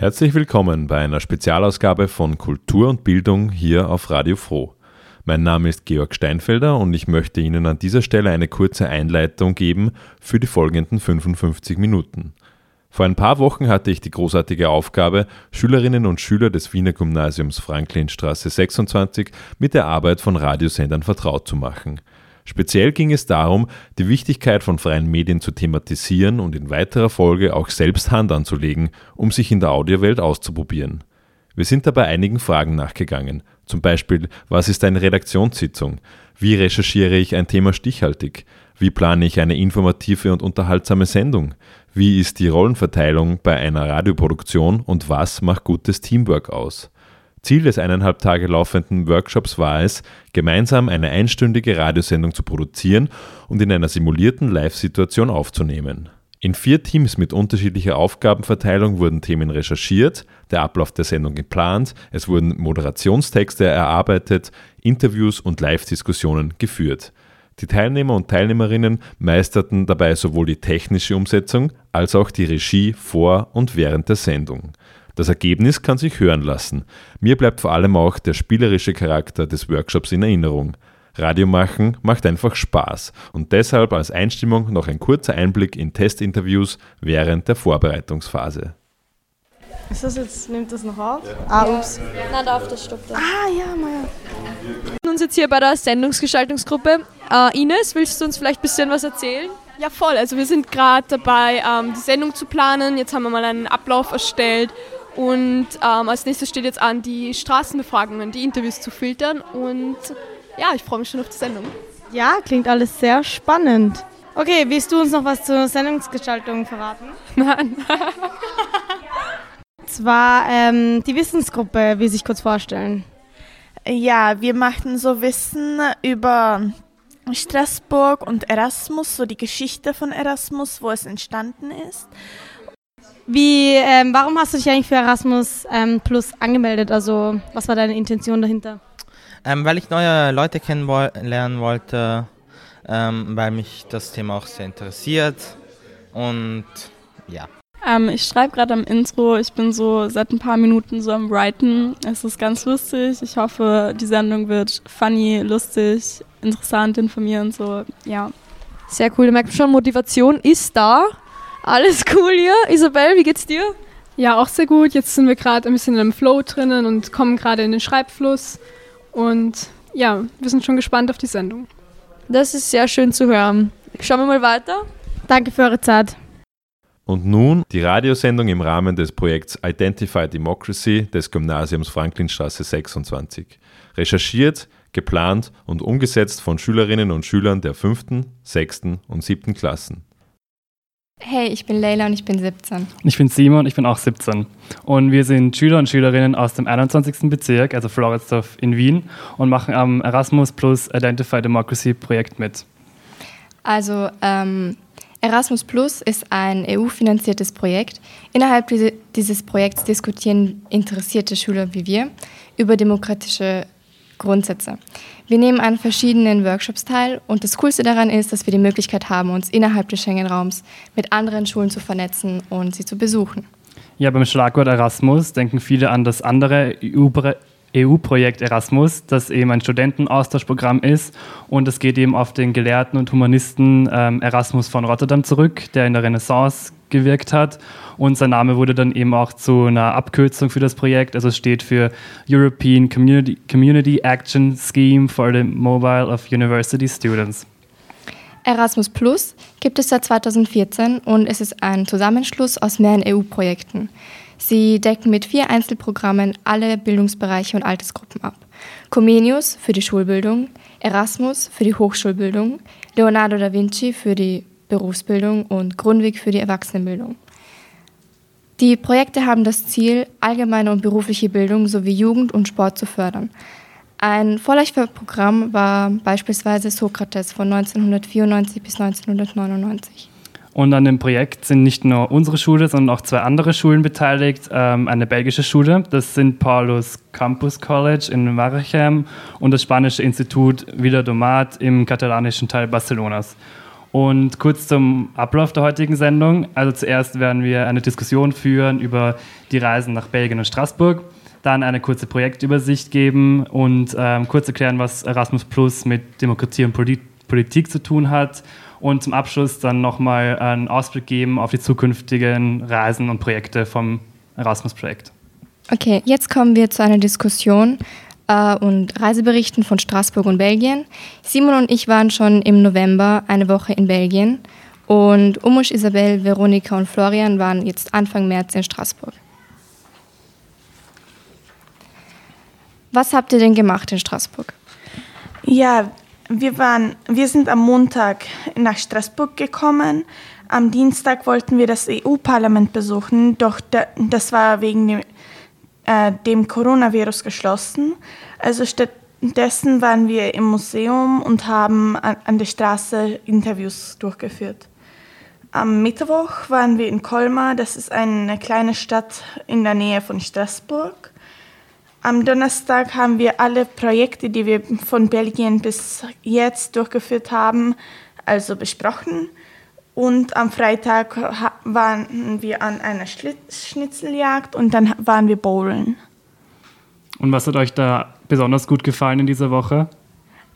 Herzlich willkommen bei einer Spezialausgabe von Kultur und Bildung hier auf Radio Froh. Mein Name ist Georg Steinfelder und ich möchte Ihnen an dieser Stelle eine kurze Einleitung geben für die folgenden 55 Minuten. Vor ein paar Wochen hatte ich die großartige Aufgabe, Schülerinnen und Schüler des Wiener Gymnasiums Franklinstraße 26 mit der Arbeit von Radiosendern vertraut zu machen. Speziell ging es darum, die Wichtigkeit von freien Medien zu thematisieren und in weiterer Folge auch selbst Hand anzulegen, um sich in der Audiowelt auszuprobieren. Wir sind dabei einigen Fragen nachgegangen. Zum Beispiel, was ist eine Redaktionssitzung? Wie recherchiere ich ein Thema stichhaltig? Wie plane ich eine informative und unterhaltsame Sendung? Wie ist die Rollenverteilung bei einer Radioproduktion und was macht gutes Teamwork aus? Ziel des eineinhalb Tage laufenden Workshops war es, gemeinsam eine einstündige Radiosendung zu produzieren und in einer simulierten Live-Situation aufzunehmen. In vier Teams mit unterschiedlicher Aufgabenverteilung wurden Themen recherchiert, der Ablauf der Sendung geplant, es wurden Moderationstexte erarbeitet, Interviews und Live-Diskussionen geführt. Die Teilnehmer und Teilnehmerinnen meisterten dabei sowohl die technische Umsetzung als auch die Regie vor und während der Sendung. Das Ergebnis kann sich hören lassen. Mir bleibt vor allem auch der spielerische Charakter des Workshops in Erinnerung. Radio machen macht einfach Spaß und deshalb als Einstimmung noch ein kurzer Einblick in Testinterviews während der Vorbereitungsphase. Ist das jetzt, nimmt das noch auf? Ja. Ah, ups. Nein, da auf das Stopp da. Ah, ja, mal. Wir sind uns jetzt hier bei der Sendungsgestaltungsgruppe. Uh, Ines, willst du uns vielleicht ein bisschen was erzählen? Ja, voll. Also wir sind gerade dabei, ähm, die Sendung zu planen. Jetzt haben wir mal einen Ablauf erstellt und ähm, als nächstes steht jetzt an, die Straßenbefragungen, die Interviews zu filtern. Und ja, ich freue mich schon auf die Sendung. Ja, klingt alles sehr spannend. Okay, willst du uns noch was zur Sendungsgestaltung verraten? Nein. Zwar ähm, die Wissensgruppe, will sich kurz vorstellen. Ja, wir machten so Wissen über Straßburg und Erasmus, so die Geschichte von Erasmus, wo es entstanden ist. Wie, ähm, warum hast du dich eigentlich für Erasmus ähm, Plus angemeldet? Also, was war deine Intention dahinter? Ähm, weil ich neue Leute kennenlernen wollte, ähm, weil mich das Thema auch sehr interessiert und ja. Ähm, ich schreibe gerade am Intro. Ich bin so seit ein paar Minuten so am Writen. Es ist ganz lustig. Ich hoffe, die Sendung wird funny, lustig, interessant, informierend. So, ja. Sehr cool. Du merkst schon, Motivation ist da. Alles cool hier. Isabel, wie geht's dir? Ja, auch sehr gut. Jetzt sind wir gerade ein bisschen in einem Flow drinnen und kommen gerade in den Schreibfluss. Und ja, wir sind schon gespannt auf die Sendung. Das ist sehr schön zu hören. Schauen wir mal weiter. Danke für eure Zeit. Und nun die Radiosendung im Rahmen des Projekts Identify Democracy des Gymnasiums Franklinstraße 26. Recherchiert, geplant und umgesetzt von Schülerinnen und Schülern der 5., 6. und 7. Klassen. Hey, ich bin Leila und ich bin 17. Ich bin Simon, ich bin auch 17. Und wir sind Schüler und Schülerinnen aus dem 21. Bezirk, also Floridsdorf in Wien, und machen am Erasmus Plus Identify Democracy Projekt mit. Also, ähm, Erasmus Plus ist ein EU-finanziertes Projekt. Innerhalb dieses Projekts diskutieren interessierte Schüler wie wir über demokratische Grundsätze. Wir nehmen an verschiedenen Workshops teil und das Coolste daran ist, dass wir die Möglichkeit haben, uns innerhalb des Schengen-Raums mit anderen Schulen zu vernetzen und sie zu besuchen. Ja, beim Schlagwort Erasmus denken viele an das andere EU-Projekt Erasmus, das eben ein Studentenaustauschprogramm ist und es geht eben auf den Gelehrten und Humanisten ähm, Erasmus von Rotterdam zurück, der in der Renaissance gewirkt hat. Und sein Name wurde dann eben auch zu einer Abkürzung für das Projekt. Also steht für European Community, Community Action Scheme for the Mobile of University Students. Erasmus Plus gibt es seit 2014 und es ist ein Zusammenschluss aus mehreren EU-Projekten. Sie decken mit vier Einzelprogrammen alle Bildungsbereiche und Altersgruppen ab. Comenius für die Schulbildung, Erasmus für die Hochschulbildung, Leonardo da Vinci für die Berufsbildung und Grundweg für die Erwachsenenbildung. Die Projekte haben das Ziel, allgemeine und berufliche Bildung sowie Jugend und Sport zu fördern. Ein Vorläuferprogramm war beispielsweise Sokrates von 1994 bis 1999. Und an dem Projekt sind nicht nur unsere Schule, sondern auch zwei andere Schulen beteiligt. Ähm, eine belgische Schule, das sind Paulus Campus College in Marachem und das spanische Institut Villa Domat im katalanischen Teil Barcelonas. Und kurz zum Ablauf der heutigen Sendung. Also zuerst werden wir eine Diskussion führen über die Reisen nach Belgien und Straßburg, dann eine kurze Projektübersicht geben und ähm, kurz erklären, was Erasmus Plus mit Demokratie und Polit Politik zu tun hat und zum Abschluss dann nochmal einen Ausblick geben auf die zukünftigen Reisen und Projekte vom Erasmus-Projekt. Okay, jetzt kommen wir zu einer Diskussion äh, und Reiseberichten von Straßburg und Belgien. Simon und ich waren schon im November eine Woche in Belgien und Umush, Isabel, Veronika und Florian waren jetzt Anfang März in Straßburg. Was habt ihr denn gemacht in Straßburg? Ja, wir, waren, wir sind am Montag nach Straßburg gekommen. Am Dienstag wollten wir das EU-Parlament besuchen, doch das war wegen dem, äh, dem Coronavirus geschlossen. Also stattdessen waren wir im Museum und haben an, an der Straße Interviews durchgeführt. Am Mittwoch waren wir in Colmar, das ist eine kleine Stadt in der Nähe von Straßburg. Am Donnerstag haben wir alle Projekte, die wir von Belgien bis jetzt durchgeführt haben, also besprochen. Und am Freitag waren wir an einer Schnitzeljagd und dann waren wir bowlen. Und was hat euch da besonders gut gefallen in dieser Woche?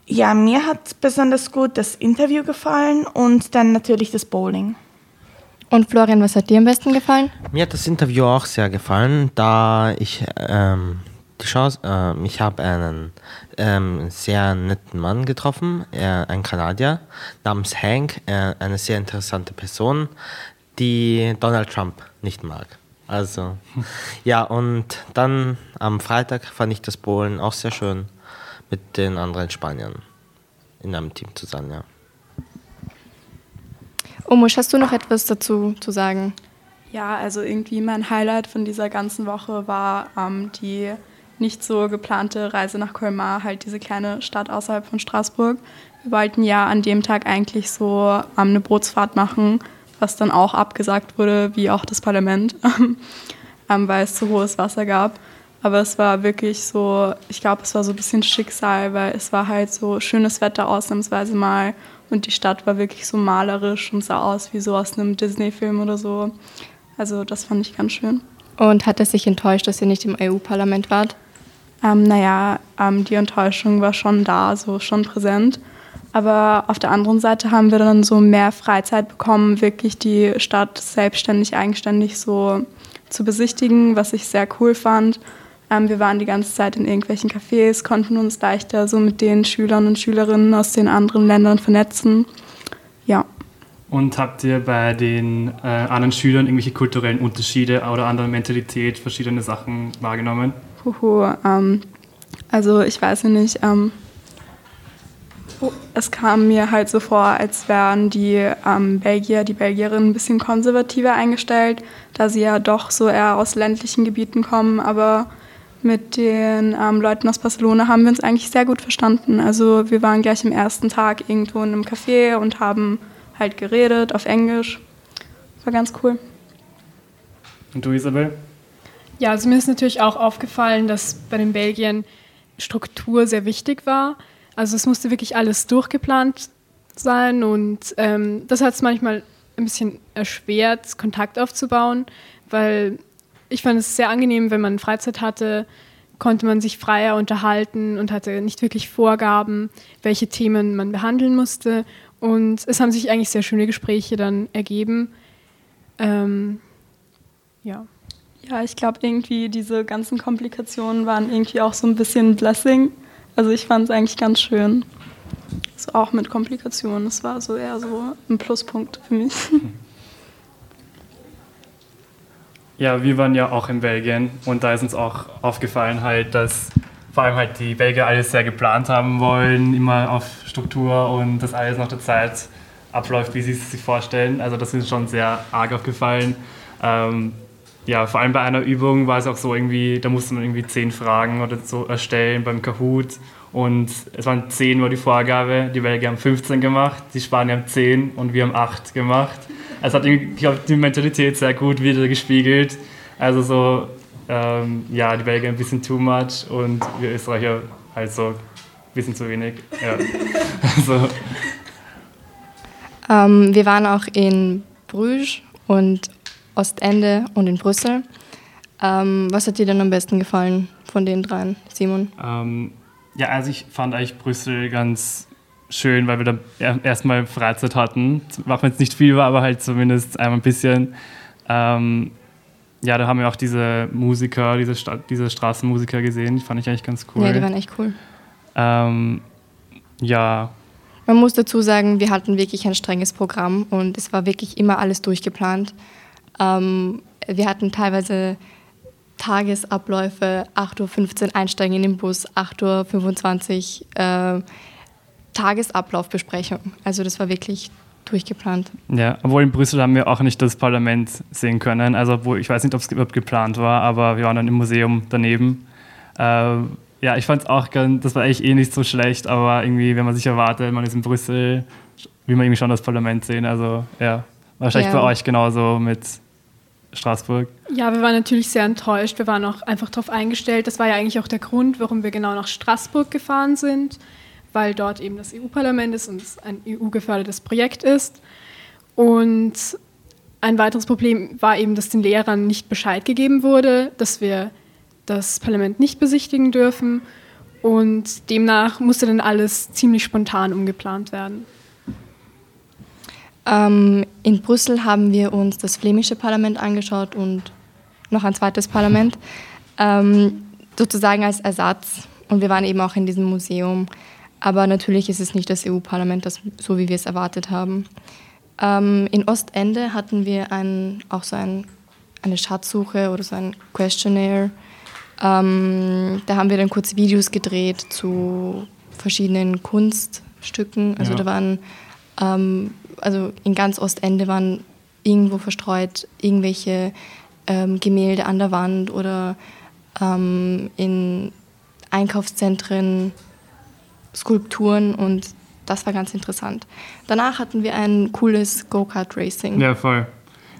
Ja, mir hat besonders gut das Interview gefallen und dann natürlich das Bowling. Und Florian, was hat dir am besten gefallen? Mir hat das Interview auch sehr gefallen, da ich ähm, die Chance, äh, ich habe einen ähm, sehr netten Mann getroffen, äh, ein Kanadier namens Hank, äh, eine sehr interessante Person, die Donald Trump nicht mag. Also, ja, und dann am Freitag fand ich das Bowlen auch sehr schön mit den anderen Spaniern in einem Team zusammen, ja. Omusch, hast du noch etwas dazu zu sagen? Ja, also irgendwie mein Highlight von dieser ganzen Woche war ähm, die nicht so geplante Reise nach Colmar, halt diese kleine Stadt außerhalb von Straßburg. Wir wollten ja an dem Tag eigentlich so ähm, eine Bootsfahrt machen, was dann auch abgesagt wurde, wie auch das Parlament, ähm, weil es zu hohes Wasser gab. Aber es war wirklich so, ich glaube, es war so ein bisschen Schicksal, weil es war halt so schönes Wetter ausnahmsweise mal und die Stadt war wirklich so malerisch und sah aus wie so aus einem Disney-Film oder so. Also das fand ich ganz schön. Und hat es sich enttäuscht, dass ihr nicht im EU-Parlament wart? Ähm, naja, ähm, die Enttäuschung war schon da, so schon präsent. Aber auf der anderen Seite haben wir dann so mehr Freizeit bekommen, wirklich die Stadt selbstständig, eigenständig so zu besichtigen, was ich sehr cool fand. Ähm, wir waren die ganze Zeit in irgendwelchen Cafés, konnten uns leichter so mit den Schülern und Schülerinnen aus den anderen Ländern vernetzen. Ja. Und habt ihr bei den äh, anderen Schülern irgendwelche kulturellen Unterschiede oder andere Mentalität, verschiedene Sachen wahrgenommen? Huhu, ähm, also ich weiß nicht, ähm, oh, es kam mir halt so vor, als wären die ähm, Belgier, die Belgierinnen ein bisschen konservativer eingestellt, da sie ja doch so eher aus ländlichen Gebieten kommen, aber mit den ähm, Leuten aus Barcelona haben wir uns eigentlich sehr gut verstanden. Also wir waren gleich am ersten Tag irgendwo in einem Café und haben halt geredet auf Englisch. War ganz cool. Und du, Isabel? Ja, also mir ist natürlich auch aufgefallen, dass bei den Belgiern Struktur sehr wichtig war. Also es musste wirklich alles durchgeplant sein und ähm, das hat es manchmal ein bisschen erschwert, Kontakt aufzubauen, weil ich fand es sehr angenehm, wenn man Freizeit hatte, konnte man sich freier unterhalten und hatte nicht wirklich Vorgaben, welche Themen man behandeln musste. Und es haben sich eigentlich sehr schöne Gespräche dann ergeben. Ähm, ja. Ja, ich glaube irgendwie diese ganzen Komplikationen waren irgendwie auch so ein bisschen Blessing. Also ich fand es eigentlich ganz schön. So auch mit Komplikationen. Das war so eher so ein Pluspunkt für mich. Ja, wir waren ja auch in Belgien und da ist uns auch aufgefallen halt, dass vor allem halt die Belgier alles sehr geplant haben wollen, immer auf Struktur und das alles nach der Zeit abläuft, wie sie es sich vorstellen. Also das ist schon sehr arg aufgefallen. Ähm, ja, vor allem bei einer Übung war es auch so irgendwie, da musste man irgendwie zehn Fragen oder so erstellen beim Kahoot und es waren zehn war die Vorgabe, die Belgier haben 15 gemacht, die Spanier haben 10 und wir haben 8 gemacht. Es hat, ich glaube, die Mentalität sehr gut wieder gespiegelt. Also so, ähm, ja, die Belgier ein bisschen too much und wir Österreicher halt so ein bisschen zu wenig. Ja. also. Ähm, wir waren auch in Bruges und Ostende und in Brüssel. Ähm, was hat dir denn am besten gefallen von den dreien, Simon? Ähm, ja, also ich fand eigentlich Brüssel ganz schön, weil wir da erstmal Freizeit hatten. Auch wenn es nicht viel war, aber halt zumindest einmal ein bisschen. Ähm, ja, da haben wir auch diese Musiker, diese, Sta diese Straßenmusiker gesehen. Die fand ich eigentlich ganz cool. Ja, die waren echt cool. Ähm, ja. Man muss dazu sagen, wir hatten wirklich ein strenges Programm und es war wirklich immer alles durchgeplant. Ähm, wir hatten teilweise Tagesabläufe, 8.15 Uhr einsteigen in den Bus, 8.25 Uhr äh, Tagesablaufbesprechung. Also das war wirklich durchgeplant. Ja, obwohl in Brüssel haben wir auch nicht das Parlament sehen können. Also obwohl, ich weiß nicht, ob es überhaupt geplant war, aber wir waren dann im Museum daneben. Äh, ja, ich fand es auch das war eigentlich eh nicht so schlecht, aber irgendwie, wenn man sich erwartet, man ist in Brüssel, will man irgendwie schon das Parlament sehen. Also ja, wahrscheinlich ja. bei euch genauso mit Straßburg. Ja, wir waren natürlich sehr enttäuscht. Wir waren auch einfach darauf eingestellt. Das war ja eigentlich auch der Grund, warum wir genau nach Straßburg gefahren sind weil dort eben das EU-Parlament ist und es ein EU-gefördertes Projekt ist. Und ein weiteres Problem war eben, dass den Lehrern nicht Bescheid gegeben wurde, dass wir das Parlament nicht besichtigen dürfen. Und demnach musste dann alles ziemlich spontan umgeplant werden. Ähm, in Brüssel haben wir uns das flämische Parlament angeschaut und noch ein zweites Parlament, ähm, sozusagen als Ersatz. Und wir waren eben auch in diesem Museum. Aber natürlich ist es nicht das EU-Parlament, so wie wir es erwartet haben. Ähm, in Ostende hatten wir ein, auch so ein, eine Schatzsuche oder so ein Questionnaire. Ähm, da haben wir dann kurz Videos gedreht zu verschiedenen Kunststücken. Also ja. da waren, ähm, also in ganz Ostende waren irgendwo verstreut irgendwelche ähm, Gemälde an der Wand oder ähm, in Einkaufszentren Skulpturen und das war ganz interessant. Danach hatten wir ein cooles Go-Kart-Racing. Ja, voll.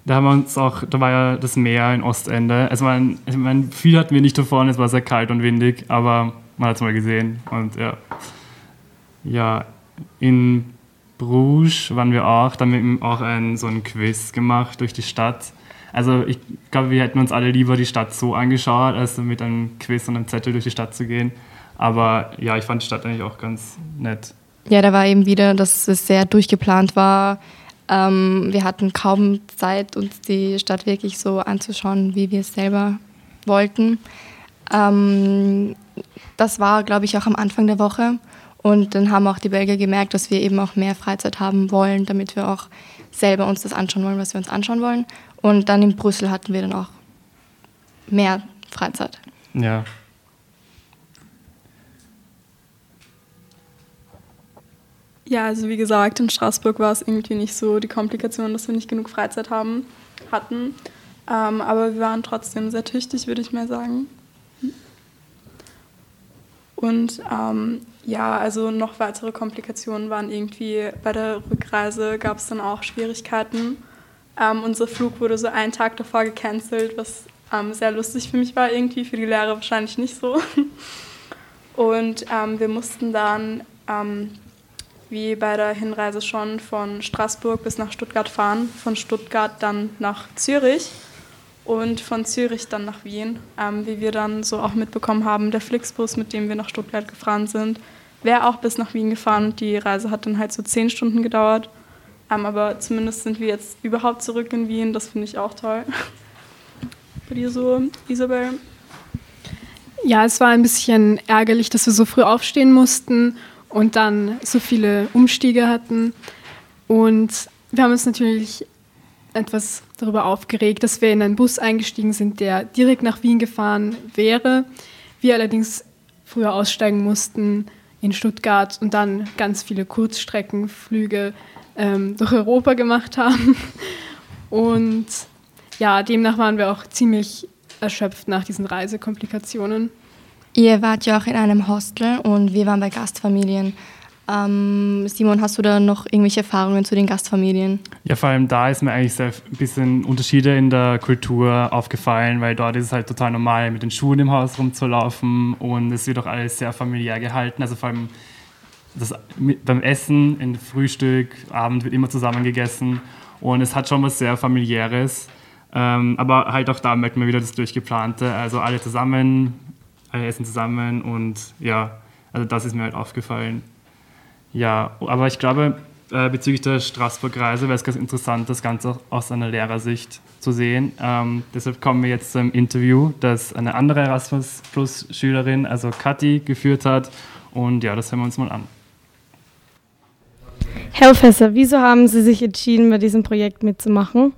Da haben wir uns auch, da war ja das Meer in Ostende. Also man, ich meine, viel hatten wir nicht davon, es war sehr kalt und windig, aber man hat es mal gesehen. Und ja. Ja, in Bruges waren wir auch, da haben wir auch ein, so ein Quiz gemacht durch die Stadt. Also ich glaube, wir hätten uns alle lieber die Stadt so angeschaut, als mit einem Quiz und einem Zettel durch die Stadt zu gehen. Aber ja, ich fand die Stadt eigentlich auch ganz nett. Ja, da war eben wieder, dass es sehr durchgeplant war. Ähm, wir hatten kaum Zeit, uns die Stadt wirklich so anzuschauen, wie wir es selber wollten. Ähm, das war, glaube ich, auch am Anfang der Woche. Und dann haben auch die Belgier gemerkt, dass wir eben auch mehr Freizeit haben wollen, damit wir auch selber uns das anschauen wollen, was wir uns anschauen wollen. Und dann in Brüssel hatten wir dann auch mehr Freizeit. Ja, Ja, also wie gesagt, in Straßburg war es irgendwie nicht so die Komplikation, dass wir nicht genug Freizeit haben, hatten. Ähm, aber wir waren trotzdem sehr tüchtig, würde ich mal sagen. Und ähm, ja, also noch weitere Komplikationen waren irgendwie bei der Rückreise gab es dann auch Schwierigkeiten. Ähm, unser Flug wurde so einen Tag davor gecancelt, was ähm, sehr lustig für mich war irgendwie, für die Lehrer wahrscheinlich nicht so. Und ähm, wir mussten dann ähm, wie bei der Hinreise schon von Straßburg bis nach Stuttgart fahren, von Stuttgart dann nach Zürich und von Zürich dann nach Wien. Ähm, wie wir dann so auch mitbekommen haben, der Flixbus, mit dem wir nach Stuttgart gefahren sind, wäre auch bis nach Wien gefahren und die Reise hat dann halt so zehn Stunden gedauert. Ähm, aber zumindest sind wir jetzt überhaupt zurück in Wien, das finde ich auch toll. Bei dir so, Isabel? Ja, es war ein bisschen ärgerlich, dass wir so früh aufstehen mussten und dann so viele Umstiege hatten. Und wir haben uns natürlich etwas darüber aufgeregt, dass wir in einen Bus eingestiegen sind, der direkt nach Wien gefahren wäre. Wir allerdings früher aussteigen mussten in Stuttgart und dann ganz viele Kurzstreckenflüge ähm, durch Europa gemacht haben. Und ja, demnach waren wir auch ziemlich erschöpft nach diesen Reisekomplikationen. Ihr wart ja auch in einem Hostel und wir waren bei Gastfamilien. Ähm, Simon, hast du da noch irgendwelche Erfahrungen zu den Gastfamilien? Ja, vor allem da ist mir eigentlich sehr ein bisschen Unterschiede in der Kultur aufgefallen, weil dort ist es halt total normal, mit den Schuhen im Haus rumzulaufen und es wird auch alles sehr familiär gehalten. Also vor allem das, beim Essen, im Frühstück, Abend wird immer zusammen gegessen und es hat schon was sehr familiäres. Ähm, aber halt auch da merkt man wieder das Durchgeplante. Also alle zusammen, alle essen zusammen und ja, also das ist mir halt aufgefallen. Ja, aber ich glaube, äh, bezüglich der Straßburg-Reise wäre es ganz interessant, das Ganze aus einer Lehrersicht zu sehen. Ähm, deshalb kommen wir jetzt zum Interview, das eine andere Erasmus Plus-Schülerin, also Kathi, geführt hat. Und ja, das hören wir uns mal an. Herr Professor, wieso haben Sie sich entschieden, bei diesem Projekt mitzumachen?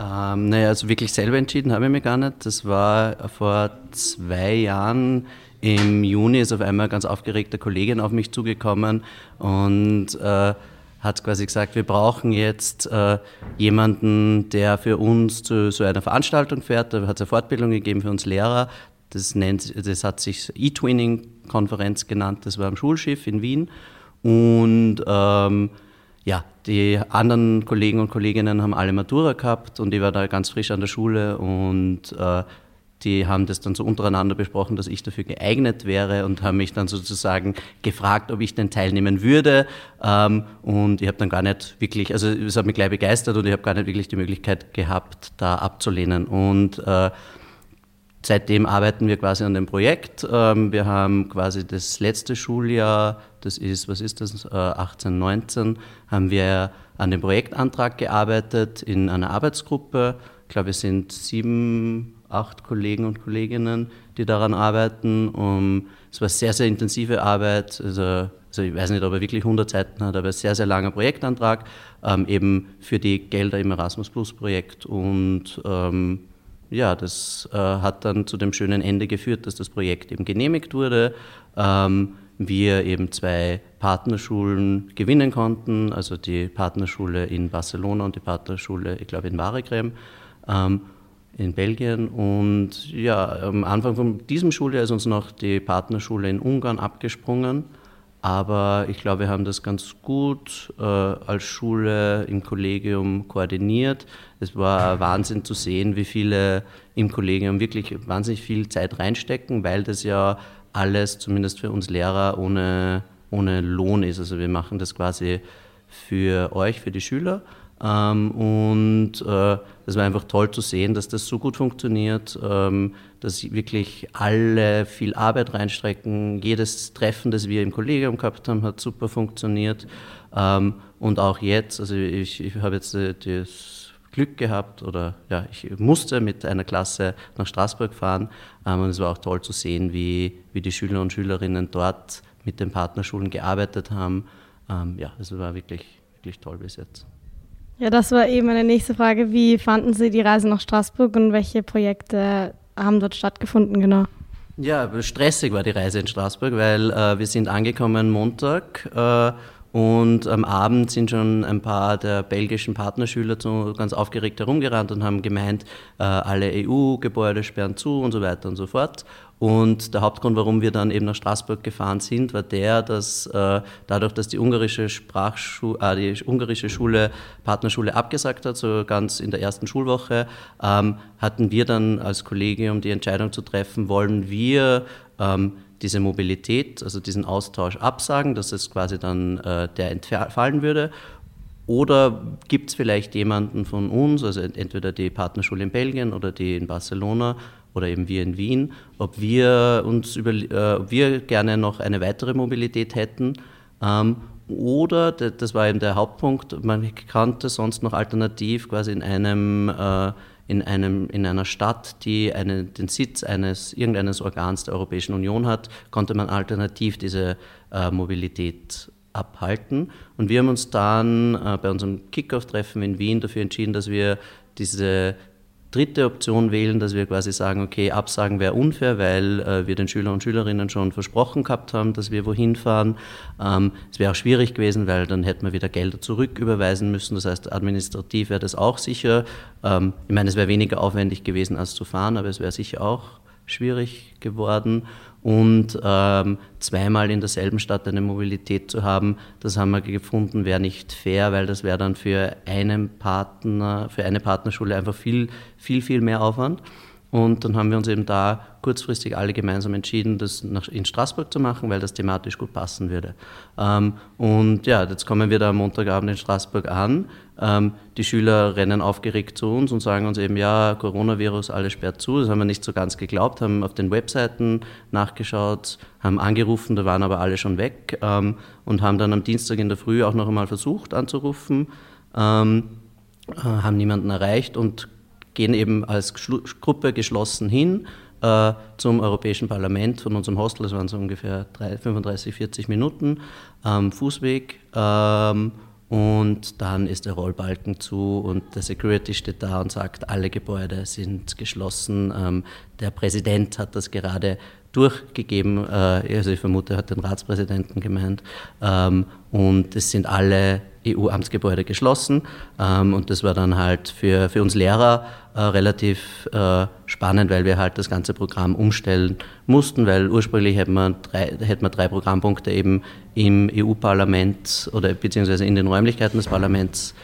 Ähm, naja, also wirklich selber entschieden habe ich mich gar nicht. Das war vor zwei Jahren im Juni ist auf einmal eine ganz aufgeregte Kollegin auf mich zugekommen und äh, hat quasi gesagt, wir brauchen jetzt äh, jemanden, der für uns zu so einer Veranstaltung fährt. Da hat es eine Fortbildung gegeben für uns Lehrer. Das, nennt, das hat sich E-Twinning-Konferenz genannt. Das war am Schulschiff in Wien. Und ähm, ja, die anderen Kollegen und Kolleginnen haben alle Matura gehabt und ich war da ganz frisch an der Schule und äh, die haben das dann so untereinander besprochen, dass ich dafür geeignet wäre und haben mich dann sozusagen gefragt, ob ich denn teilnehmen würde. Ähm, und ich habe dann gar nicht wirklich, also es hat mich gleich begeistert und ich habe gar nicht wirklich die Möglichkeit gehabt, da abzulehnen. Und äh, seitdem arbeiten wir quasi an dem Projekt. Ähm, wir haben quasi das letzte Schuljahr, das ist, was ist das, 18, äh, 19, haben wir an dem Projektantrag gearbeitet in einer Arbeitsgruppe. Ich glaube, es sind sieben, acht Kollegen und Kolleginnen, die daran arbeiten. Um, es war sehr, sehr intensive Arbeit. Also, also ich weiß nicht, ob er wirklich 100 Seiten hat, aber ein sehr, sehr langer Projektantrag, ähm, eben für die Gelder im Erasmus Plus Projekt. Und ähm, ja, das äh, hat dann zu dem schönen Ende geführt, dass das Projekt eben genehmigt wurde. Ähm, wir eben zwei Partnerschulen gewinnen konnten, also die Partnerschule in Barcelona und die Partnerschule, ich glaube, in Varegrem ähm, in Belgien. Und ja, am Anfang von diesem Schuljahr ist uns noch die Partnerschule in Ungarn abgesprungen. Aber ich glaube, wir haben das ganz gut äh, als Schule im Kollegium koordiniert. Es war Wahnsinn zu sehen, wie viele im Kollegium wirklich wahnsinnig viel Zeit reinstecken, weil das ja alles, zumindest für uns Lehrer, ohne, ohne Lohn ist. Also wir machen das quasi für euch, für die Schüler. Ähm, und äh, das war einfach toll zu sehen, dass das so gut funktioniert, ähm, dass wirklich alle viel Arbeit reinstrecken. Jedes Treffen, das wir im Kollegium gehabt haben, hat super funktioniert. Ähm, und auch jetzt, also ich, ich habe jetzt äh, das Glück gehabt oder ja, ich musste mit einer Klasse nach Straßburg fahren und es war auch toll zu sehen, wie, wie die Schüler und Schülerinnen dort mit den Partnerschulen gearbeitet haben. ja, es war wirklich, wirklich toll bis jetzt. Ja, das war eben meine nächste Frage. Wie fanden Sie die Reise nach Straßburg und welche Projekte haben dort stattgefunden, genau? Ja, stressig war die Reise in Straßburg, weil äh, wir sind angekommen Montag äh, und am Abend sind schon ein paar der belgischen Partnerschüler so ganz aufgeregt herumgerannt und haben gemeint, äh, alle EU-Gebäude sperren zu und so weiter und so fort. Und der Hauptgrund, warum wir dann eben nach Straßburg gefahren sind, war der, dass äh, dadurch, dass die ungarische, äh, die ungarische Schule Partnerschule abgesagt hat, so ganz in der ersten Schulwoche, ähm, hatten wir dann als Kollegium die Entscheidung zu treffen, wollen wir ähm, diese Mobilität, also diesen Austausch absagen, dass es quasi dann äh, der entfallen würde. Oder gibt es vielleicht jemanden von uns, also entweder die Partnerschule in Belgien oder die in Barcelona oder eben wir in Wien, ob wir uns über, äh, ob wir gerne noch eine weitere Mobilität hätten. Ähm, oder, das war eben der Hauptpunkt, man kannte sonst noch alternativ quasi in einem äh, in, einem, in einer Stadt, die eine, den Sitz eines irgendeines Organs der Europäischen Union hat, konnte man alternativ diese äh, Mobilität abhalten. Und wir haben uns dann äh, bei unserem Kickoff-Treffen in Wien dafür entschieden, dass wir diese dritte Option wählen, dass wir quasi sagen, okay, Absagen wäre unfair, weil äh, wir den Schülern und Schülerinnen schon versprochen gehabt haben, dass wir wohin fahren. Ähm, es wäre auch schwierig gewesen, weil dann hätten wir wieder Gelder zurücküberweisen müssen. Das heißt, administrativ wäre das auch sicher. Ähm, ich meine, es wäre weniger aufwendig gewesen, als zu fahren, aber es wäre sicher auch schwierig geworden und ähm, zweimal in derselben Stadt eine Mobilität zu haben, das haben wir gefunden, wäre nicht fair, weil das wäre dann für einen Partner, für eine Partnerschule einfach viel, viel, viel mehr Aufwand. Und dann haben wir uns eben da kurzfristig alle gemeinsam entschieden, das in Straßburg zu machen, weil das thematisch gut passen würde. Ähm, und ja, jetzt kommen wir da am Montagabend in Straßburg an. Ähm, die Schüler rennen aufgeregt zu uns und sagen uns eben, ja, Coronavirus, alles sperrt zu. Das haben wir nicht so ganz geglaubt, haben auf den Webseiten nachgeschaut, haben angerufen, da waren aber alle schon weg ähm, und haben dann am Dienstag in der Früh auch noch einmal versucht anzurufen, ähm, äh, haben niemanden erreicht und gehen eben als Gruppe geschlossen hin äh, zum Europäischen Parlament von unserem Hostel. Das waren so ungefähr 3, 35, 40 Minuten Fußweg. Und dann ist der Rollbalken zu und der Security steht da und sagt, alle Gebäude sind geschlossen. Ähm, der Präsident hat das gerade durchgegeben, äh, also ich vermute, er hat den Ratspräsidenten gemeint. Ähm, und es sind alle EU-Amtsgebäude geschlossen. Ähm, und das war dann halt für, für uns Lehrer äh, relativ äh, spannend, weil wir halt das ganze Programm umstellen mussten, weil ursprünglich hätten wir drei, hätten wir drei Programmpunkte eben im EU-Parlament oder beziehungsweise in den Räumlichkeiten des Parlaments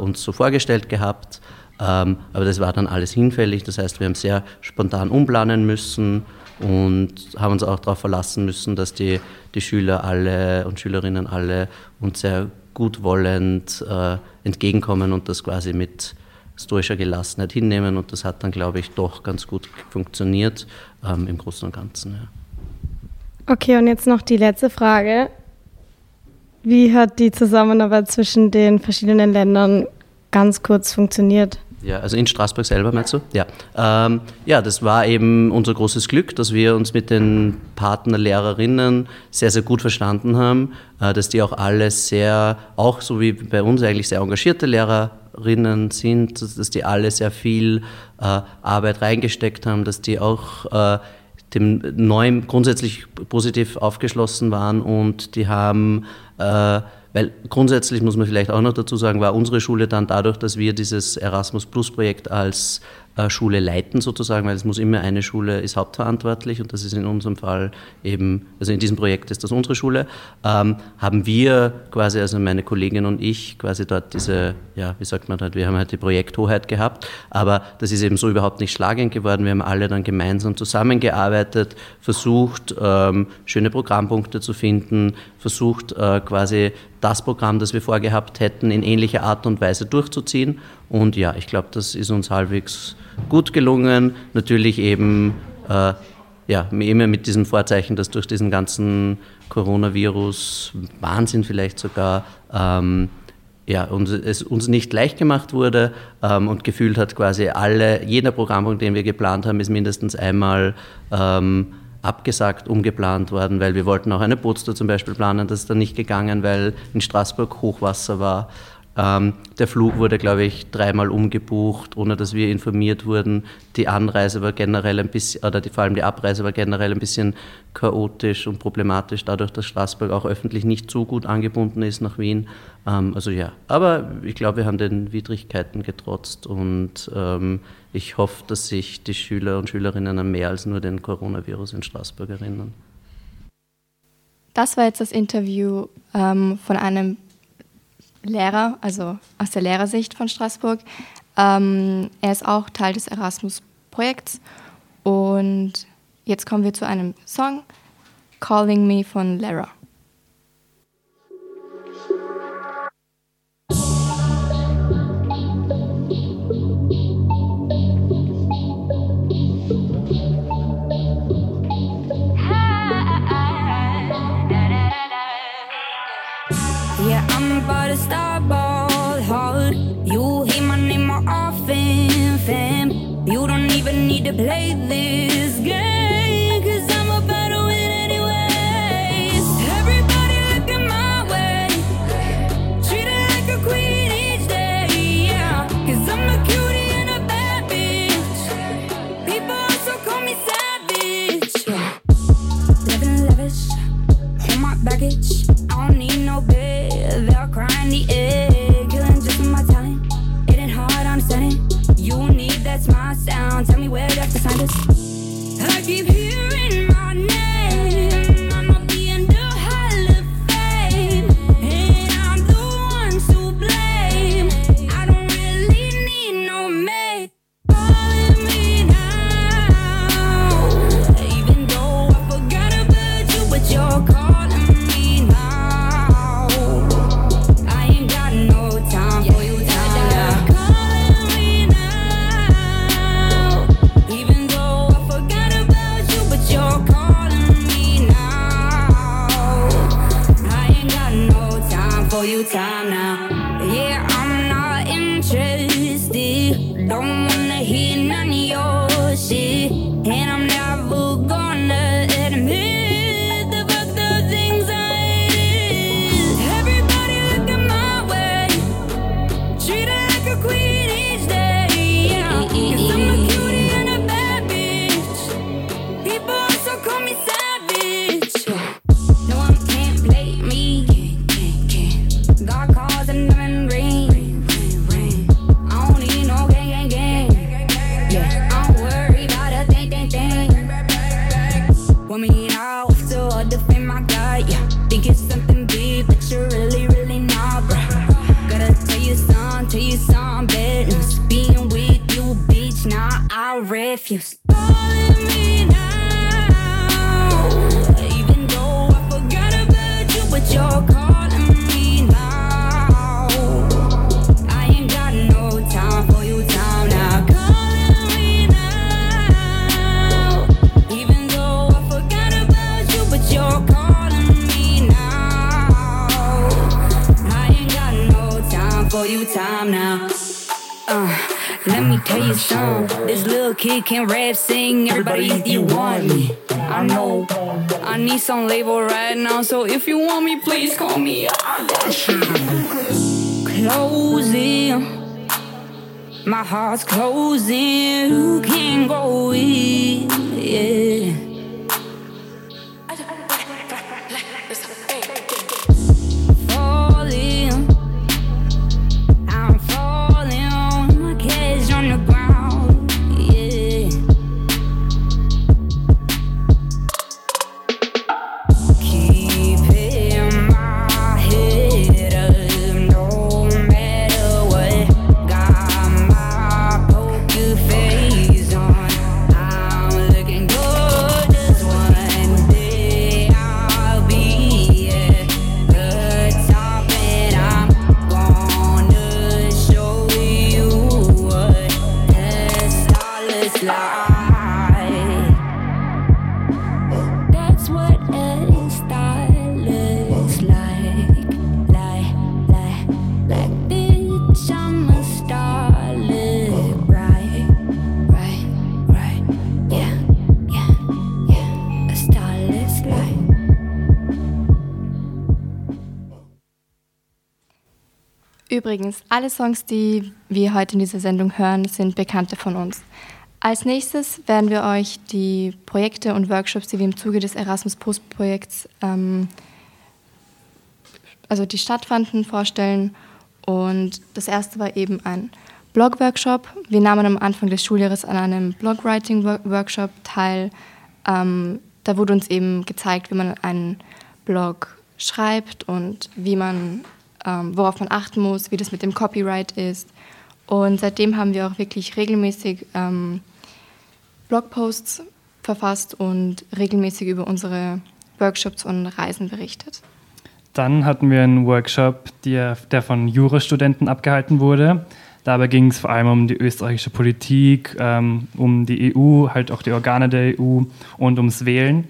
uns so vorgestellt gehabt. Ähm, aber das war dann alles hinfällig. Das heißt, wir haben sehr spontan umplanen müssen und haben uns auch darauf verlassen müssen, dass die, die Schüler alle und Schülerinnen alle uns sehr gutwollend äh, entgegenkommen und das quasi mit stoischer Gelassenheit hinnehmen. Und das hat dann, glaube ich, doch ganz gut funktioniert ähm, im Großen und Ganzen. Ja. Okay, und jetzt noch die letzte Frage. Wie hat die Zusammenarbeit zwischen den verschiedenen Ländern ganz kurz funktioniert? Ja, also in Straßburg selber meinst du? Ja. Ähm, ja, das war eben unser großes Glück, dass wir uns mit den Partnerlehrerinnen sehr, sehr gut verstanden haben, äh, dass die auch alle sehr, auch so wie bei uns eigentlich sehr engagierte Lehrerinnen sind, dass die alle sehr viel äh, Arbeit reingesteckt haben, dass die auch äh, dem Neuen grundsätzlich positiv aufgeschlossen waren und die haben äh, weil grundsätzlich muss man vielleicht auch noch dazu sagen, war unsere Schule dann dadurch, dass wir dieses Erasmus Plus Projekt als äh, Schule leiten sozusagen, weil es muss immer eine Schule ist hauptverantwortlich und das ist in unserem Fall eben, also in diesem Projekt ist das unsere Schule, ähm, haben wir quasi, also meine Kollegin und ich, quasi dort diese, ja, wie sagt man halt, wir haben halt die Projekthoheit gehabt, aber das ist eben so überhaupt nicht schlagend geworden. Wir haben alle dann gemeinsam zusammengearbeitet, versucht, ähm, schöne Programmpunkte zu finden, versucht äh, quasi das Programm, das wir vorgehabt hätten, in ähnlicher Art und Weise durchzuziehen. Und ja, ich glaube, das ist uns halbwegs gut gelungen. Natürlich eben äh, ja, immer mit diesem Vorzeichen, dass durch diesen ganzen Coronavirus, Wahnsinn vielleicht sogar, ähm, ja, uns, es uns nicht leicht gemacht wurde ähm, und gefühlt hat quasi alle, jeder Programmpunkt, den wir geplant haben, ist mindestens einmal ähm, abgesagt, umgeplant worden, weil wir wollten auch eine Bootstour zum Beispiel planen, das ist dann nicht gegangen, weil in Straßburg Hochwasser war. Ähm, der Flug wurde, glaube ich, dreimal umgebucht, ohne dass wir informiert wurden. Die Anreise war generell ein bisschen, oder die, vor allem die Abreise war generell ein bisschen chaotisch und problematisch, dadurch, dass Straßburg auch öffentlich nicht so gut angebunden ist nach Wien. Ähm, also ja, aber ich glaube, wir haben den Widrigkeiten getrotzt und ähm, ich hoffe, dass sich die Schüler und Schülerinnen an mehr als nur den Coronavirus in Straßburg erinnern. Das war jetzt das Interview ähm, von einem Lehrer, also aus der Lehrersicht von Straßburg. Ähm, er ist auch Teil des Erasmus-Projekts. Und jetzt kommen wir zu einem Song, Calling Me von Lara. To refuse. You something. This little kid can rap, sing. Everybody, you want me. I know. I need some label right now. So if you want me, please call me. I got you. Closing. My heart's closing. Who can go in? Yeah. Übrigens, alle Songs, die wir heute in dieser Sendung hören, sind Bekannte von uns. Als nächstes werden wir euch die Projekte und Workshops, die wir im Zuge des Erasmus Plus Projekts, ähm, also die stattfanden, vorstellen. Und das erste war eben ein Blog-Workshop. Wir nahmen am Anfang des Schuljahres an einem Blog-Writing-Workshop teil. Ähm, da wurde uns eben gezeigt, wie man einen Blog schreibt und wie man, ähm, worauf man achten muss, wie das mit dem Copyright ist. Und seitdem haben wir auch wirklich regelmäßig ähm, Blogposts verfasst und regelmäßig über unsere Workshops und Reisen berichtet. Dann hatten wir einen Workshop, der, von Jurastudenten abgehalten wurde. Dabei ging es vor allem um die österreichische Politik, ähm, um die EU, halt auch die Organe der EU und ums Wählen.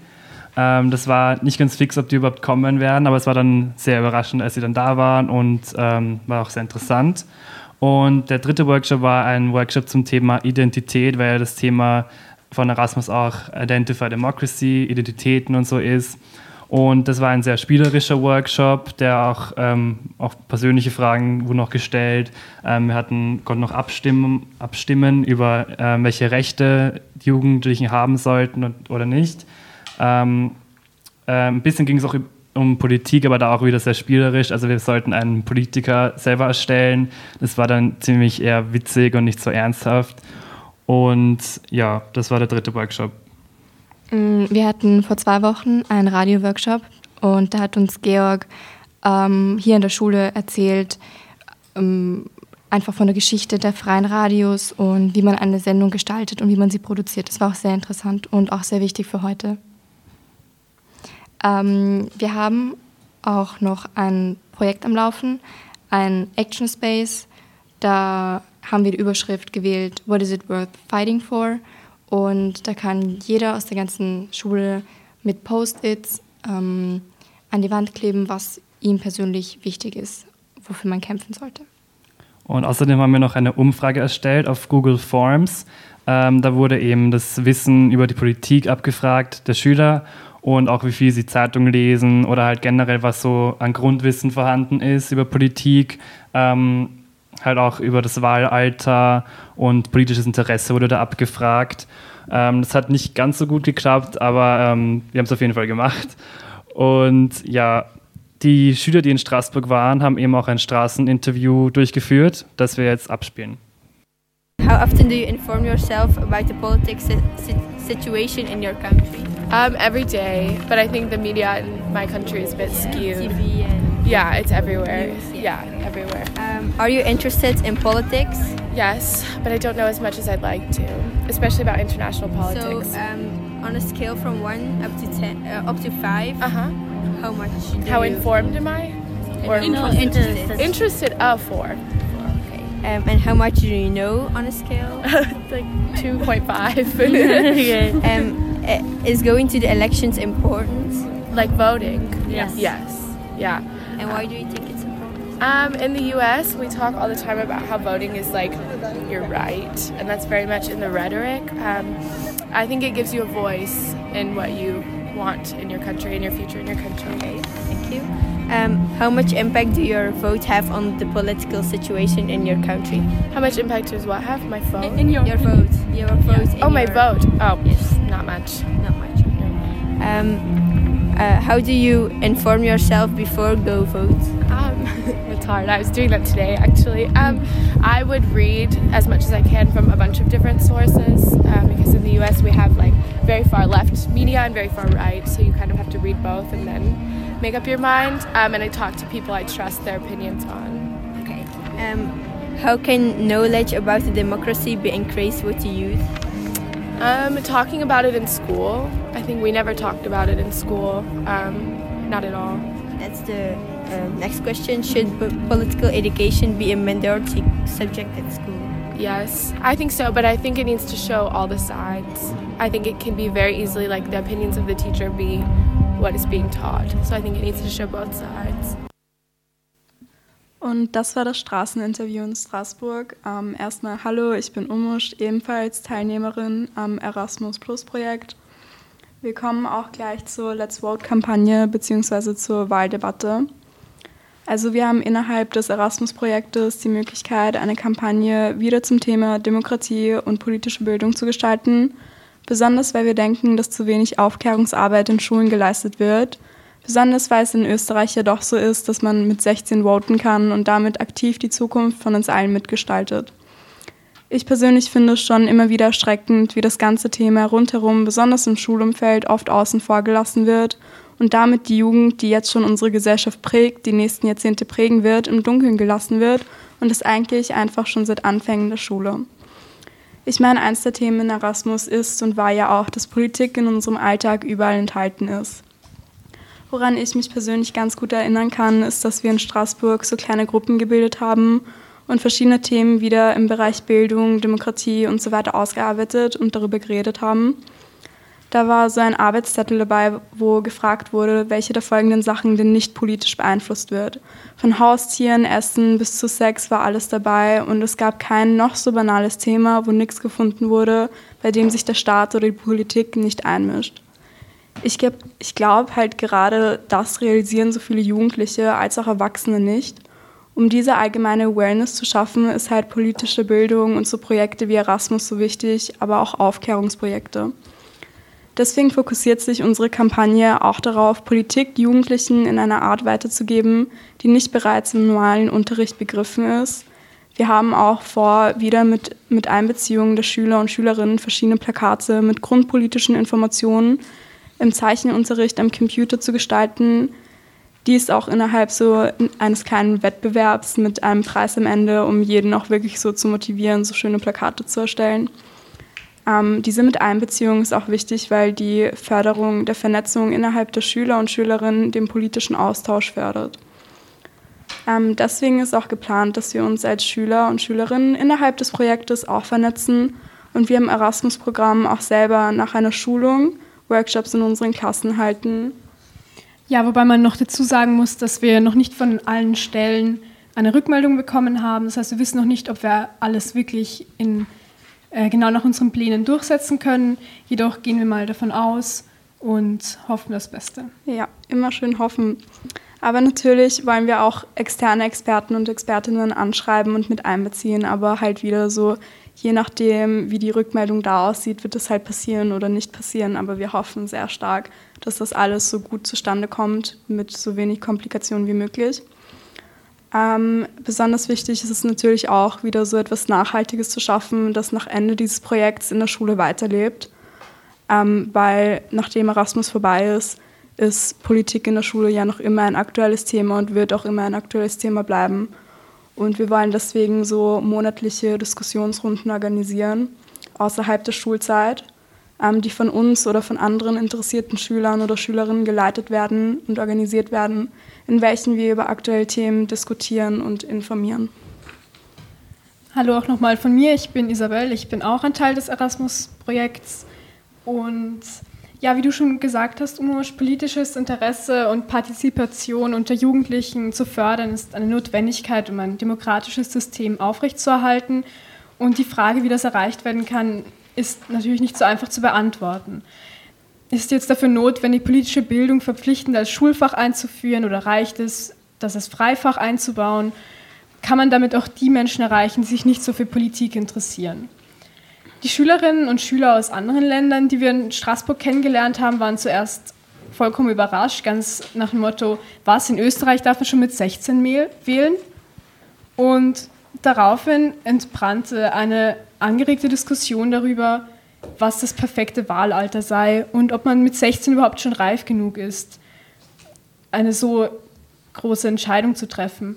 Ähm, das war nicht ganz fix, ob die überhaupt kommen werden, aber es war dann sehr überraschend, als sie dann da waren und ähm, war auch sehr interessant. Und der dritte Workshop war ein Workshop zum Thema Identität, weil ja das Thema von Erasmus auch Identify Democracy, Identitäten und so ist. Und das war ein sehr spielerischer Workshop, der auch, ähm, auch persönliche Fragen wurden noch gestellt. Ähm, wir hatten, konnten noch abstimmen, abstimmen über ähm, welche Rechte Jugendlichen haben sollten und, oder nicht. Ähm, äh, ein bisschen ging es auch um Politik, aber da auch wieder sehr spielerisch. Also wir sollten einen Politiker selber erstellen. Das war dann ziemlich eher witzig und nicht so ernsthaft. Und ja, das war der dritte Workshop. Mm, Wir hatten vor zwei Wochen einen Radio-Workshop und da hat uns Georg ähm, hier in der Schule erzählt, ähm, einfach von der Geschichte der freien Radios und wie man eine Sendung gestaltet und wie man sie produziert. Das war auch sehr interessant und auch sehr wichtig für heute. Ähm, wir haben auch noch ein Projekt am Laufen, ein Action Space. Da haben wir die Überschrift gewählt, What is it worth fighting for? Und da kann jeder aus der ganzen Schule mit Post-its ähm, an die Wand kleben, was ihm persönlich wichtig ist. wofür man kämpfen sollte. Und außerdem haben wir noch eine Umfrage erstellt auf Google Forms. Ähm, da wurde eben das Wissen über die Politik abgefragt der Schüler und auch wie viel sie Zeitungen lesen oder halt generell, was so an Grundwissen vorhanden ist über Politik. Ähm, halt auch über das Wahlalter und politisches Interesse wurde da abgefragt. Ähm, das hat nicht ganz so gut geklappt, aber ähm, wir haben es auf jeden Fall gemacht. Und ja, die Schüler, die in Straßburg waren, haben eben auch ein Straßeninterview durchgeführt, das wir jetzt abspielen. How often do you inform yourself about the politics si situation in your country? Um, every day, but I think the media in my country is a bit skewed. TV and yeah, it's everywhere. yeah. yeah, everywhere. Um, are you interested in politics? Yes, but I don't know as much as I'd like to, especially about international politics. So, um, on a scale from one up to ten, uh, up to five, uh huh. How much? How informed am I? Or interested? Interested. interested uh, four. Um, and how much do you know on a scale? like two point five. um, is going to the elections important? Like voting? Yes. Yes. Yeah. And why do you think it's important? Um, in the U.S., we talk all the time about how voting is like your right, and that's very much in the rhetoric. Um, I think it gives you a voice in what you want in your country, in your future, in your country. Okay, thank you. Um, how much impact do your vote have on the political situation in your country? How much impact does what have? My vote? In, in your, your vote. Your vote. Oh, my your... vote. Oh, yes. Not much. Not much. Um, uh, how do you inform yourself before go vote? Um, it's hard. I was doing that today, actually. Um, I would read as much as I can from a bunch of different sources um, because in the U.S. we have like very far left media and very far right, so you kind of have to read both and then make up your mind. Um, and I talk to people I trust their opinions on. Okay. Um, how can knowledge about the democracy be increased with the youth? Um, talking about it in school. I think we never talked about it in school. Um, not at all. That's the uh, next question. Should political education be a mandatory subject at school? Yes, I think so, but I think it needs to show all the sides. I think it can be very easily like the opinions of the teacher be what is being taught. So I think it needs to show both sides. Und das war das Straßeninterview in Straßburg. Ähm, erstmal Hallo, ich bin Umusch, ebenfalls Teilnehmerin am Erasmus Plus Projekt. Wir kommen auch gleich zur Let's Vote-Kampagne bzw. zur Wahldebatte. Also wir haben innerhalb des Erasmus-Projektes die Möglichkeit, eine Kampagne wieder zum Thema Demokratie und politische Bildung zu gestalten, besonders weil wir denken, dass zu wenig Aufklärungsarbeit in Schulen geleistet wird – Besonders weil es in Österreich ja doch so ist, dass man mit 16 voten kann und damit aktiv die Zukunft von uns allen mitgestaltet. Ich persönlich finde es schon immer wieder erschreckend, wie das ganze Thema rundherum, besonders im Schulumfeld, oft außen vor gelassen wird und damit die Jugend, die jetzt schon unsere Gesellschaft prägt, die nächsten Jahrzehnte prägen wird, im Dunkeln gelassen wird und es eigentlich einfach schon seit Anfängen der Schule. Ich meine, eins der Themen in Erasmus ist und war ja auch, dass Politik in unserem Alltag überall enthalten ist. Woran ich mich persönlich ganz gut erinnern kann, ist, dass wir in Straßburg so kleine Gruppen gebildet haben und verschiedene Themen wieder im Bereich Bildung, Demokratie und so weiter ausgearbeitet und darüber geredet haben. Da war so ein Arbeitszettel dabei, wo gefragt wurde, welche der folgenden Sachen denn nicht politisch beeinflusst wird. Von Haustieren, Essen bis zu Sex war alles dabei und es gab kein noch so banales Thema, wo nichts gefunden wurde, bei dem sich der Staat oder die Politik nicht einmischt. Ich, ich glaube halt gerade das realisieren so viele Jugendliche als auch Erwachsene nicht. Um diese allgemeine Awareness zu schaffen, ist halt politische Bildung und so Projekte wie Erasmus so wichtig, aber auch Aufklärungsprojekte. Deswegen fokussiert sich unsere Kampagne auch darauf, Politik Jugendlichen in einer Art weiterzugeben, die nicht bereits im normalen Unterricht begriffen ist. Wir haben auch vor, wieder mit, mit Einbeziehung der Schüler und Schülerinnen verschiedene Plakate mit grundpolitischen Informationen im Zeichenunterricht am Computer zu gestalten. Dies auch innerhalb so eines kleinen Wettbewerbs mit einem Preis am Ende, um jeden auch wirklich so zu motivieren, so schöne Plakate zu erstellen. Ähm, diese Miteinbeziehung ist auch wichtig, weil die Förderung der Vernetzung innerhalb der Schüler und Schülerinnen den politischen Austausch fördert. Ähm, deswegen ist auch geplant, dass wir uns als Schüler und Schülerinnen innerhalb des Projektes auch vernetzen und wir im Erasmus-Programm auch selber nach einer Schulung Workshops in unseren Klassen halten. Ja, wobei man noch dazu sagen muss, dass wir noch nicht von allen Stellen eine Rückmeldung bekommen haben. Das heißt, wir wissen noch nicht, ob wir alles wirklich in, äh, genau nach unseren Plänen durchsetzen können. Jedoch gehen wir mal davon aus und hoffen das Beste. Ja, immer schön hoffen. Aber natürlich wollen wir auch externe Experten und Expertinnen anschreiben und mit einbeziehen, aber halt wieder so, je nachdem, wie die Rückmeldung da aussieht, wird das halt passieren oder nicht passieren. Aber wir hoffen sehr stark, dass das alles so gut zustande kommt, mit so wenig Komplikationen wie möglich. Ähm, besonders wichtig ist es natürlich auch, wieder so etwas Nachhaltiges zu schaffen, das nach Ende dieses Projekts in der Schule weiterlebt. Ähm, weil nachdem Erasmus vorbei ist, ist Politik in der Schule ja noch immer ein aktuelles Thema und wird auch immer ein aktuelles Thema bleiben. Und wir wollen deswegen so monatliche Diskussionsrunden organisieren, außerhalb der Schulzeit, die von uns oder von anderen interessierten Schülern oder Schülerinnen geleitet werden und organisiert werden, in welchen wir über aktuelle Themen diskutieren und informieren. Hallo auch nochmal von mir, ich bin Isabel, ich bin auch ein Teil des Erasmus-Projekts und ja, wie du schon gesagt hast, Umusch, politisches Interesse und Partizipation unter Jugendlichen zu fördern, ist eine Notwendigkeit, um ein demokratisches System aufrechtzuerhalten. Und die Frage, wie das erreicht werden kann, ist natürlich nicht so einfach zu beantworten. Ist jetzt dafür notwendig, politische Bildung verpflichtend als Schulfach einzuführen oder reicht es, das als Freifach einzubauen? Kann man damit auch die Menschen erreichen, die sich nicht so für Politik interessieren? Die Schülerinnen und Schüler aus anderen Ländern, die wir in Straßburg kennengelernt haben, waren zuerst vollkommen überrascht, ganz nach dem Motto, was, in Österreich darf man schon mit 16 wählen? Und daraufhin entbrannte eine angeregte Diskussion darüber, was das perfekte Wahlalter sei und ob man mit 16 überhaupt schon reif genug ist, eine so große Entscheidung zu treffen.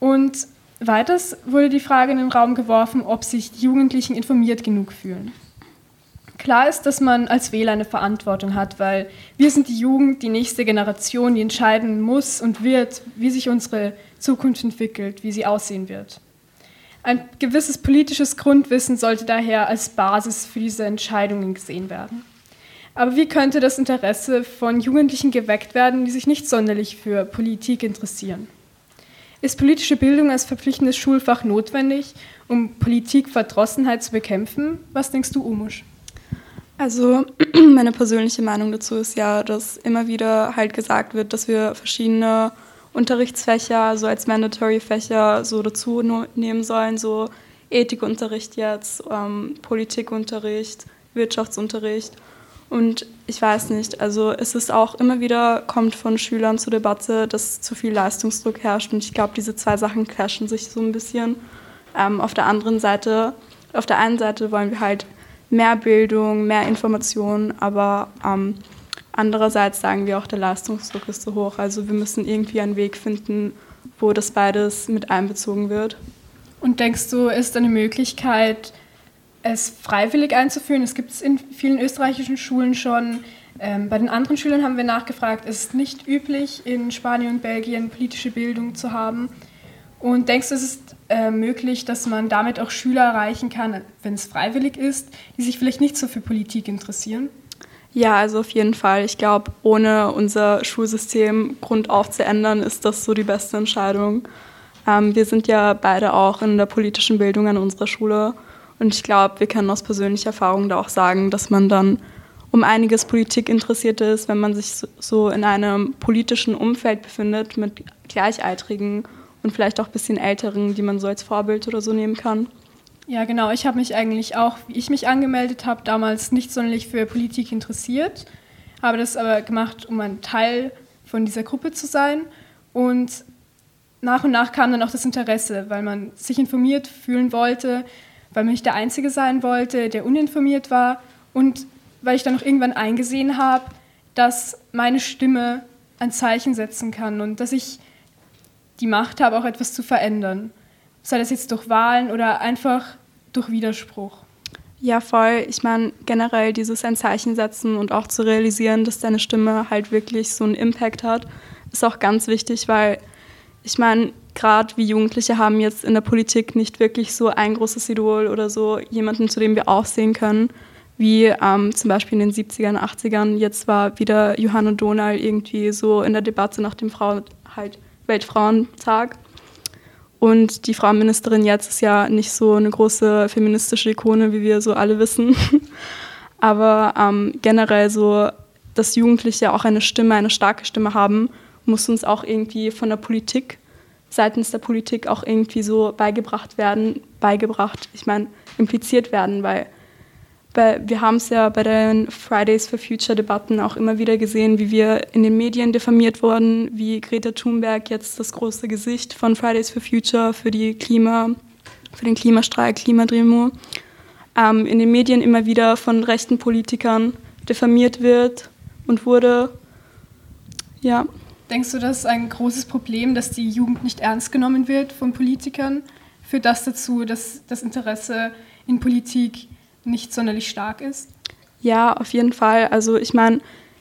Und weiters wurde die Frage in den Raum geworfen, ob sich die Jugendlichen informiert genug fühlen. Klar ist, dass man als Wähler eine Verantwortung hat, weil wir sind die Jugend, die nächste Generation, die entscheiden muss und wird, wie sich unsere Zukunft entwickelt, wie sie aussehen wird. Ein gewisses politisches Grundwissen sollte daher als Basis für diese Entscheidungen gesehen werden. Aber wie könnte das Interesse von Jugendlichen geweckt werden, die sich nicht sonderlich für Politik interessieren? Ist politische Bildung als verpflichtendes Schulfach notwendig, um Politikverdrossenheit zu bekämpfen? Was denkst du, Umusch? Also meine persönliche Meinung dazu ist ja, dass immer wieder halt gesagt wird, dass wir verschiedene Unterrichtsfächer so als Mandatory-Fächer so dazu nehmen sollen, so Ethikunterricht jetzt, ähm, Politikunterricht, Wirtschaftsunterricht. Und ich weiß nicht, also es ist auch immer wieder, kommt von Schülern zur Debatte, dass zu viel Leistungsdruck herrscht. Und ich glaube, diese zwei Sachen clashen sich so ein bisschen. Ähm, auf der anderen Seite, auf der einen Seite wollen wir halt mehr Bildung, mehr Informationen, aber ähm, Andererseits sagen wir auch, der Leistungsdruck ist so hoch. Also wir müssen irgendwie einen Weg finden, wo das beides mit einbezogen wird. Und denkst du, ist eine Möglichkeit, es freiwillig einzuführen? Es gibt es in vielen österreichischen Schulen schon. Ähm, bei den anderen Schülern haben wir nachgefragt, es ist nicht üblich, in Spanien und Belgien politische Bildung zu haben. Und denkst du, es ist äh, möglich, dass man damit auch Schüler erreichen kann, wenn es freiwillig ist, die sich vielleicht nicht so für Politik interessieren? Ja, also auf jeden Fall. Ich glaube, ohne unser Schulsystem grundauf zu ändern, ist das so die beste Entscheidung. Ähm, wir sind ja beide auch in der politischen Bildung an unserer Schule und ich glaube, wir können aus persönlicher Erfahrung da auch sagen, dass man dann um einiges Politik interessiert ist, wenn man sich so in einem politischen Umfeld befindet mit Gleichaltrigen und vielleicht auch ein bisschen Älteren, die man so als Vorbild oder so nehmen kann. Ja, genau. Ich habe mich eigentlich auch, wie ich mich angemeldet habe, damals nicht sonderlich für Politik interessiert, habe das aber gemacht, um ein Teil von dieser Gruppe zu sein. Und nach und nach kam dann auch das Interesse, weil man sich informiert fühlen wollte, weil man nicht der Einzige sein wollte, der uninformiert war und weil ich dann auch irgendwann eingesehen habe, dass meine Stimme ein Zeichen setzen kann und dass ich die Macht habe, auch etwas zu verändern sei das jetzt durch Wahlen oder einfach durch Widerspruch. Ja, voll. Ich meine, generell dieses ein Zeichen setzen und auch zu realisieren, dass deine Stimme halt wirklich so einen Impact hat, ist auch ganz wichtig, weil ich meine, gerade wie Jugendliche haben jetzt in der Politik nicht wirklich so ein großes Idol oder so jemanden, zu dem wir aufsehen können, wie ähm, zum Beispiel in den 70ern, 80ern. Jetzt war wieder Johanna Donal irgendwie so in der Debatte nach dem Frau halt Weltfrauentag. Und die Frauenministerin jetzt ist ja nicht so eine große feministische Ikone, wie wir so alle wissen. Aber ähm, generell so, dass Jugendliche auch eine Stimme, eine starke Stimme haben, muss uns auch irgendwie von der Politik, seitens der Politik auch irgendwie so beigebracht werden, beigebracht, ich meine, impliziert werden, weil bei, wir haben es ja bei den Fridays for Future Debatten auch immer wieder gesehen, wie wir in den Medien diffamiert wurden, wie Greta Thunberg jetzt das große Gesicht von Fridays for Future für die Klima, für den Klimastreik, Klimadremo, ähm, in den Medien immer wieder von rechten Politikern diffamiert wird und wurde. Ja. Denkst du, das ist ein großes Problem, dass die Jugend nicht ernst genommen wird von Politikern? Führt das dazu, dass das Interesse in Politik nicht sonderlich stark ist? Ja, auf jeden Fall. Also ich meine,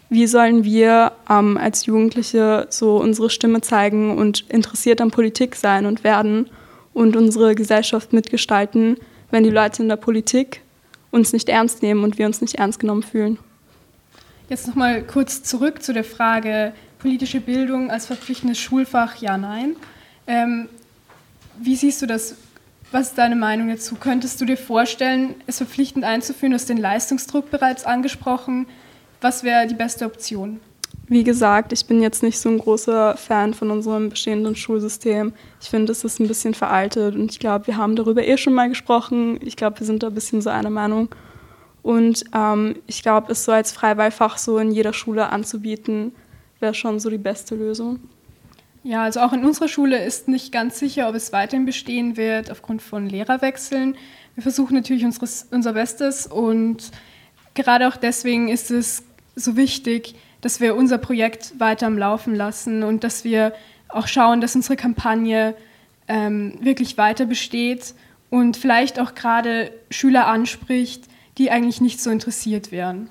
wie sollen wir ähm, als Jugendliche so unsere Stimme zeigen und interessiert an Politik sein und werden und unsere Gesellschaft mitgestalten, wenn die Leute in der Politik uns nicht ernst nehmen und wir uns nicht ernst genommen fühlen? Jetzt nochmal kurz zurück zu der Frage politische Bildung als verpflichtendes Schulfach, ja, nein. Ähm, wie siehst du das? Was ist deine Meinung dazu? Könntest du dir vorstellen, es verpflichtend einzuführen? Du hast den Leistungsdruck bereits angesprochen. Was wäre die beste Option? Wie gesagt, ich bin jetzt nicht so ein großer Fan von unserem bestehenden Schulsystem. Ich finde, es ist ein bisschen veraltet und ich glaube, wir haben darüber eh schon mal gesprochen. Ich glaube, wir sind da ein bisschen so einer Meinung. Und ähm, ich glaube, es so als Freiwahlfach so in jeder Schule anzubieten, wäre schon so die beste Lösung. Ja, also auch in unserer Schule ist nicht ganz sicher, ob es weiterhin bestehen wird aufgrund von Lehrerwechseln. Wir versuchen natürlich unseres, unser Bestes und gerade auch deswegen ist es so wichtig, dass wir unser Projekt weiter am Laufen lassen und dass wir auch schauen, dass unsere Kampagne ähm, wirklich weiter besteht und vielleicht auch gerade Schüler anspricht, die eigentlich nicht so interessiert wären.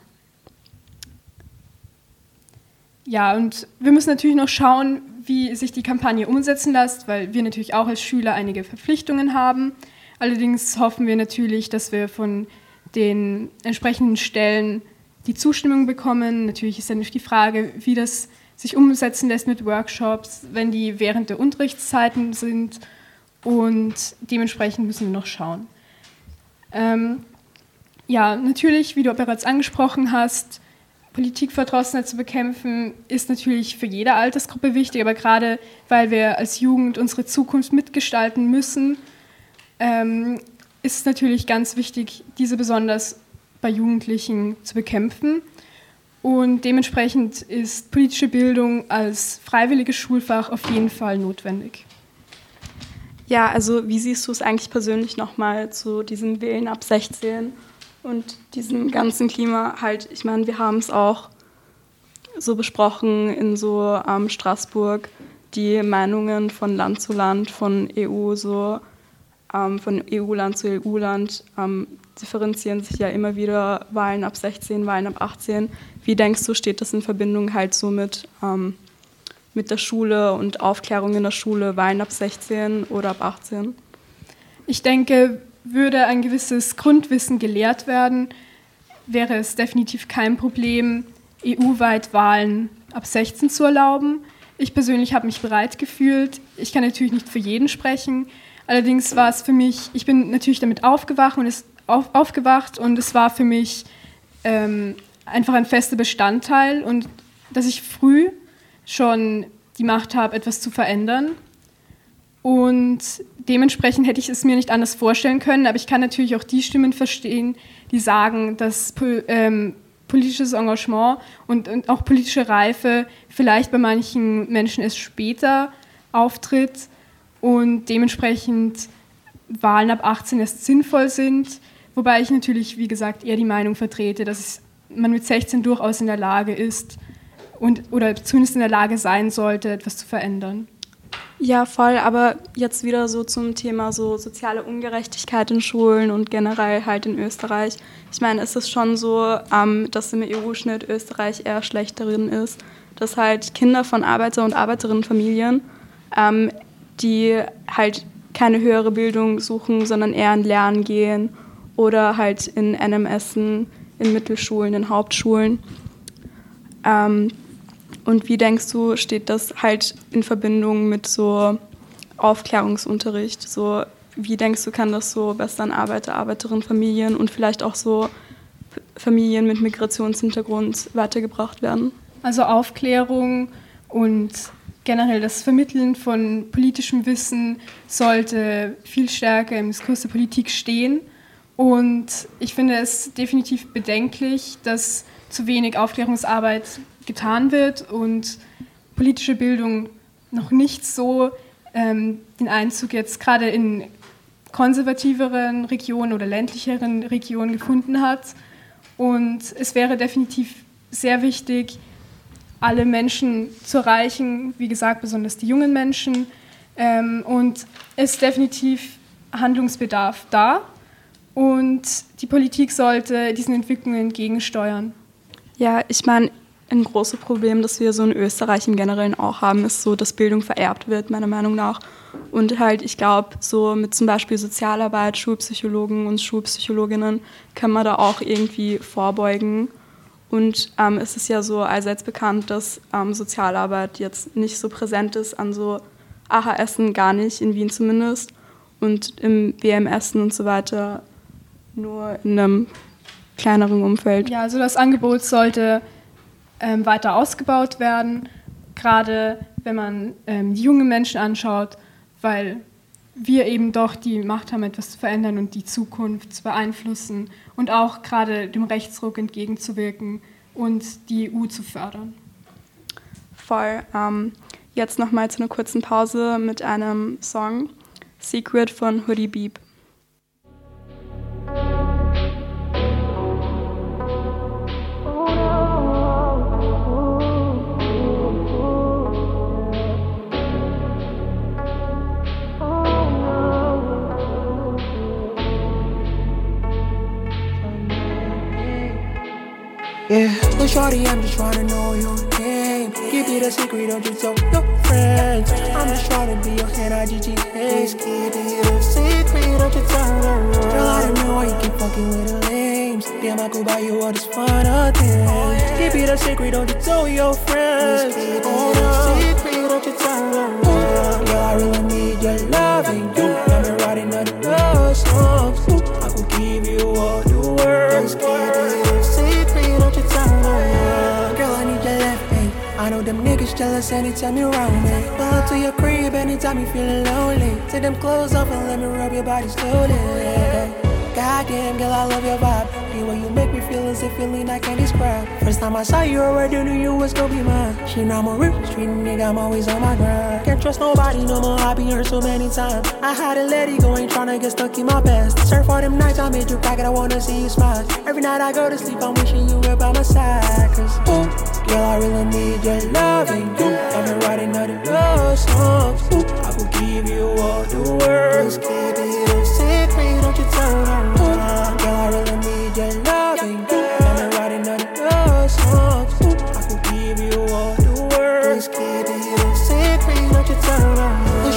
Ja, und wir müssen natürlich noch schauen, wie sich die Kampagne umsetzen lässt, weil wir natürlich auch als Schüler einige Verpflichtungen haben. Allerdings hoffen wir natürlich, dass wir von den entsprechenden Stellen die Zustimmung bekommen. Natürlich ist dann die Frage, wie das sich umsetzen lässt mit Workshops, wenn die während der Unterrichtszeiten sind. Und dementsprechend müssen wir noch schauen. Ähm, ja, natürlich, wie du bereits angesprochen hast, Politikverdrossenheit zu bekämpfen, ist natürlich für jede Altersgruppe wichtig, aber gerade weil wir als Jugend unsere Zukunft mitgestalten müssen, ähm, ist es natürlich ganz wichtig, diese besonders bei Jugendlichen zu bekämpfen. Und dementsprechend ist politische Bildung als freiwilliges Schulfach auf jeden Fall notwendig. Ja, also wie siehst du es eigentlich persönlich nochmal zu diesem Wählen ab 16? Und diesem ganzen Klima halt, ich meine, wir haben es auch so besprochen in so ähm, Straßburg, die Meinungen von Land zu Land, von EU so, ähm, von EU-Land zu EU-Land ähm, differenzieren sich ja immer wieder Wahlen ab 16, Wahlen ab 18. Wie denkst du, steht das in Verbindung halt so mit, ähm, mit der Schule und Aufklärung in der Schule, Wahlen ab 16 oder ab 18? Ich denke, würde ein gewisses Grundwissen gelehrt werden, wäre es definitiv kein Problem, EU-weit Wahlen ab 16 zu erlauben. Ich persönlich habe mich bereit gefühlt. Ich kann natürlich nicht für jeden sprechen. Allerdings war es für mich, ich bin natürlich damit aufgewacht und es, auf, aufgewacht und es war für mich ähm, einfach ein fester Bestandteil und dass ich früh schon die Macht habe, etwas zu verändern. Und dementsprechend hätte ich es mir nicht anders vorstellen können, aber ich kann natürlich auch die Stimmen verstehen, die sagen, dass ähm, politisches Engagement und, und, auch politische Reife vielleicht bei manchen Menschen erst später auftritt und dementsprechend Wahlen ab 18 erst sinnvoll sind. Wobei ich natürlich, wie gesagt, eher die Meinung vertrete, dass man mit 16 durchaus in der Lage ist und, oder zumindest in der Lage sein sollte, etwas zu verändern. Ja, voll, aber jetzt wieder so zum Thema so soziale Ungerechtigkeit in Schulen und generell halt in Österreich. Ich meine, ist es schon so, ähm, dass im EU-Schnitt Österreich eher schlecht darin ist, dass halt Kinder von Arbeiter- und Arbeiterinnenfamilien, ähm, die halt keine höhere Bildung suchen, sondern eher in Lernen gehen oder halt in NMS, in Mittelschulen, in Hauptschulen, ähm, und wie denkst du, steht das halt in Verbindung mit so Aufklärungsunterricht. So, wie denkst du, kann das so Western Arbeiter, Arbeiterinnen, Familien und vielleicht auch so Familien mit Migrationshintergrund weitergebracht werden? Also Aufklärung und generell das Vermitteln von politischem Wissen sollte viel stärker im Diskurs der Politik stehen. Und ich finde es definitiv bedenklich, dass zu wenig Aufklärungsarbeit getan wird und politische Bildung noch nicht so ähm, den Einzug jetzt gerade in konservativeren Regionen oder ländlicheren Regionen gefunden hat. Und es wäre definitiv sehr wichtig, alle Menschen zu erreichen, wie gesagt, besonders die jungen Menschen. Ähm, und es ist definitiv Handlungsbedarf da. Und die Politik sollte diesen Entwicklungen entgegensteuern. Ja, ich meine, ein großes Problem, das wir so in Österreich im Generellen auch haben, ist so, dass Bildung vererbt wird, meiner Meinung nach. Und halt, ich glaube, so mit zum Beispiel Sozialarbeit, Schulpsychologen und Schulpsychologinnen kann man da auch irgendwie vorbeugen. Und ähm, es ist ja so allseits bekannt, dass ähm, Sozialarbeit jetzt nicht so präsent ist an so AHSen, gar nicht, in Wien zumindest. Und im WMSen und so weiter nur in einem kleineren Umfeld. Ja, also das Angebot sollte ähm, weiter ausgebaut werden, gerade wenn man ähm, die jungen Menschen anschaut, weil wir eben doch die Macht haben, etwas zu verändern und die Zukunft zu beeinflussen und auch gerade dem Rechtsruck entgegenzuwirken und die EU zu fördern. Voll. Ähm, jetzt nochmal zu einer kurzen Pause mit einem Song, Secret von Hoodie Beep. Yeah, but shorty, I'm just trying to know your name. Keep it a secret, don't you tell your friends. I'm just trying to be your hand, I GG. Please keep it a secret, don't you tell the world. Girl, I don't know why you keep fucking with the lames. Damn, I could buy you all this fun things. Keep it a secret, don't you tell your friends. Keep it a secret, don't you tell the world. Girl, I really need your loving. You jealous anytime you around me. Pull to your crib anytime you feeling lonely. Take them clothes off and let me rub your body slowly. Goddamn, girl, I love your vibe. The way you make me feel as if feeling I can't describe. First time I saw you, already knew you was gonna be mine. She know I'm a real street nigga, I'm always on my grind. Can't trust nobody no more, I been hurt so many times. I had let it go, ain't tryna get stuck in my past. Surf all them nights I made you and I wanna see you smile. Every night I go to sleep, I'm wishing you were by my side. Cause, ooh, girl, I really need your loving. You got me writing all the love songs. Ooh, I will give you all the words. Keep it a secret, don't you tell no one. Girl, I really need your loving. Me writing all love songs. Ooh, I could give you all the words. Keep it a secret, don't you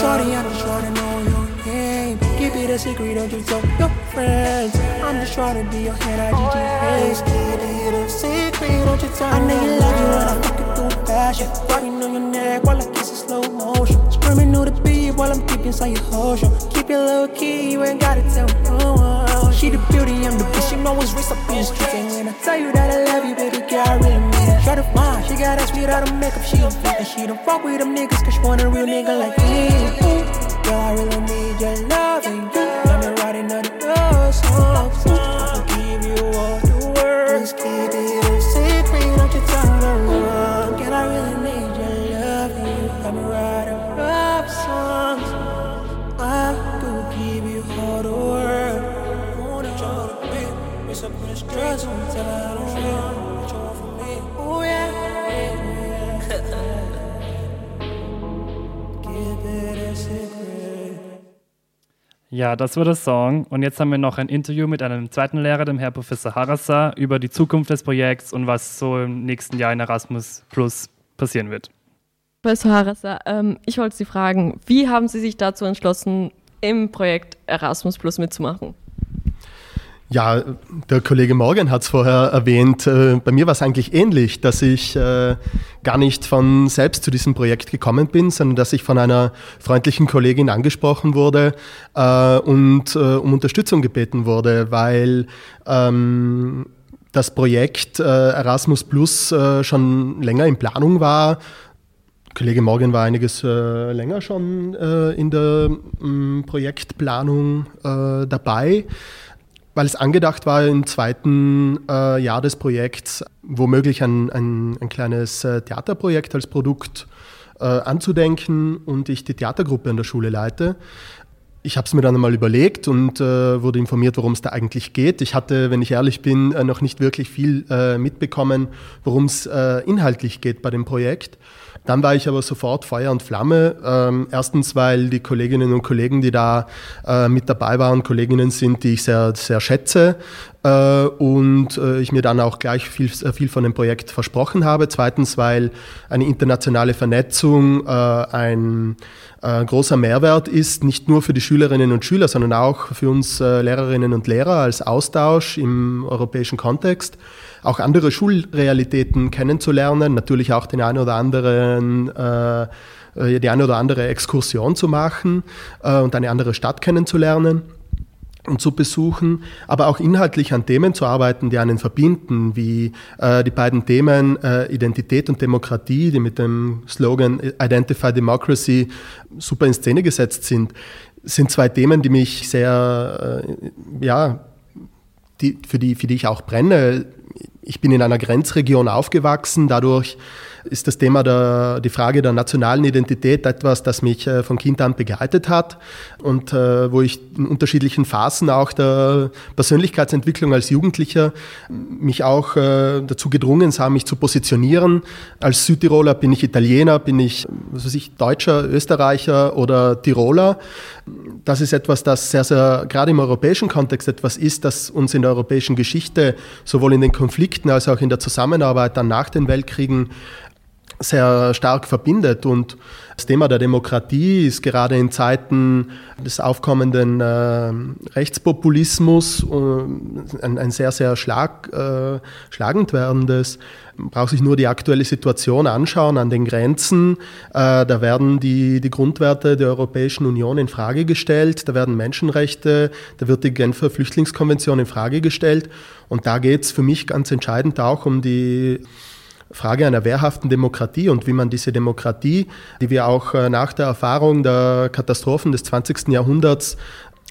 shorty, I'm just trying to know your name. Keep it a secret, don't you tell your friends. I'm just trying to be your hand, I GG Keep it a secret, don't you tell I know you like it when I fuck it through fashion. Riding on your neck while I kiss in slow motion. Screaming through the beat while I'm deep inside your hosho. Keep it low key, you ain't gotta tell no one. She the beauty, I'm the bitch, you know it's race up in the streets. And when I tell you that I love you, baby girl, I really mean it. Try to find, she got ass without a makeup, she a freak. And she don't fuck with them niggas, cause she want a real nigga like me. Ooh, girl, I really need your loving. Got me writing all the love songs. I will give you all the words. Keep it Ja, das war der Song. Und jetzt haben wir noch ein Interview mit einem zweiten Lehrer, dem Herr Professor Harassa, über die Zukunft des Projekts und was so im nächsten Jahr in Erasmus Plus passieren wird. Professor Harassa, ähm, ich wollte Sie fragen, wie haben Sie sich dazu entschlossen, im Projekt Erasmus Plus mitzumachen? Ja, der Kollege Morgan hat es vorher erwähnt. Äh, bei mir war es eigentlich ähnlich, dass ich äh, gar nicht von selbst zu diesem Projekt gekommen bin, sondern dass ich von einer freundlichen Kollegin angesprochen wurde äh, und um Unterstützung gebeten wurde, weil ähm, das Projekt Erasmus Plus schon länger in Planung war. Kollege Morgan war einiges länger schon in der ähm, Projektplanung dabei weil es angedacht war im zweiten äh, Jahr des Projekts womöglich ein, ein, ein kleines äh, Theaterprojekt als Produkt äh, anzudenken und ich die Theatergruppe an der Schule leite. Ich habe es mir dann einmal überlegt und äh, wurde informiert, worum es da eigentlich geht. Ich hatte, wenn ich ehrlich bin, äh, noch nicht wirklich viel mitbekommen, worum es inhaltlich geht bei dem Projekt. Dann war ich aber sofort Feuer und Flamme. Ähm, erstens, weil die Kolleginnen und Kollegen, die da äh, mit dabei waren, Kolleginnen sind, die ich sehr, sehr schätze äh, und äh, ich mir dann auch gleich viel, viel von dem Projekt versprochen habe. Zweitens, weil eine internationale Vernetzung äh, ein äh, großer Mehrwert ist, nicht nur für die Schülerinnen und Schüler, sondern auch für uns äh, Lehrerinnen und Lehrer als Austausch im europäischen Kontext auch andere Schulrealitäten kennenzulernen, natürlich auch den einen oder anderen äh, äh, die eine oder andere Exkursion zu machen äh, und eine andere Stadt kennenzulernen und zu besuchen, aber auch inhaltlich an Themen zu arbeiten, die einen verbinden, wie äh, die beiden Themen äh, Identität und Demokratie, die mit dem Slogan Identify Democracy super in Szene gesetzt sind, sind zwei Themen, die mich sehr, äh, ja, die, für, die, für die ich auch brenne. Ich bin in einer Grenzregion aufgewachsen, dadurch ist das Thema der, die Frage der nationalen Identität etwas, das mich äh, von Kind an begleitet hat und äh, wo ich in unterschiedlichen Phasen auch der Persönlichkeitsentwicklung als Jugendlicher mich auch äh, dazu gedrungen sah, mich zu positionieren. Als Südtiroler bin ich Italiener, bin ich, was weiß ich, Deutscher, Österreicher oder Tiroler. Das ist etwas, das sehr, sehr, gerade im europäischen Kontext etwas ist, das uns in der europäischen Geschichte sowohl in den Konflikten als auch in der Zusammenarbeit dann nach den Weltkriegen sehr stark verbindet. Und das Thema der Demokratie ist gerade in Zeiten des aufkommenden äh, Rechtspopulismus äh, ein, ein, sehr, sehr schlag, äh, schlagend werdendes. Man braucht sich nur die aktuelle Situation anschauen an den Grenzen. Äh, da werden die, die Grundwerte der Europäischen Union in Frage gestellt, da werden Menschenrechte, da wird die Genfer Flüchtlingskonvention in Frage gestellt. Und da geht es für mich ganz entscheidend auch um die Frage einer wehrhaften Demokratie und wie man diese Demokratie, die wir auch äh, nach der Erfahrung der Katastrophen des 20. Jahrhunderts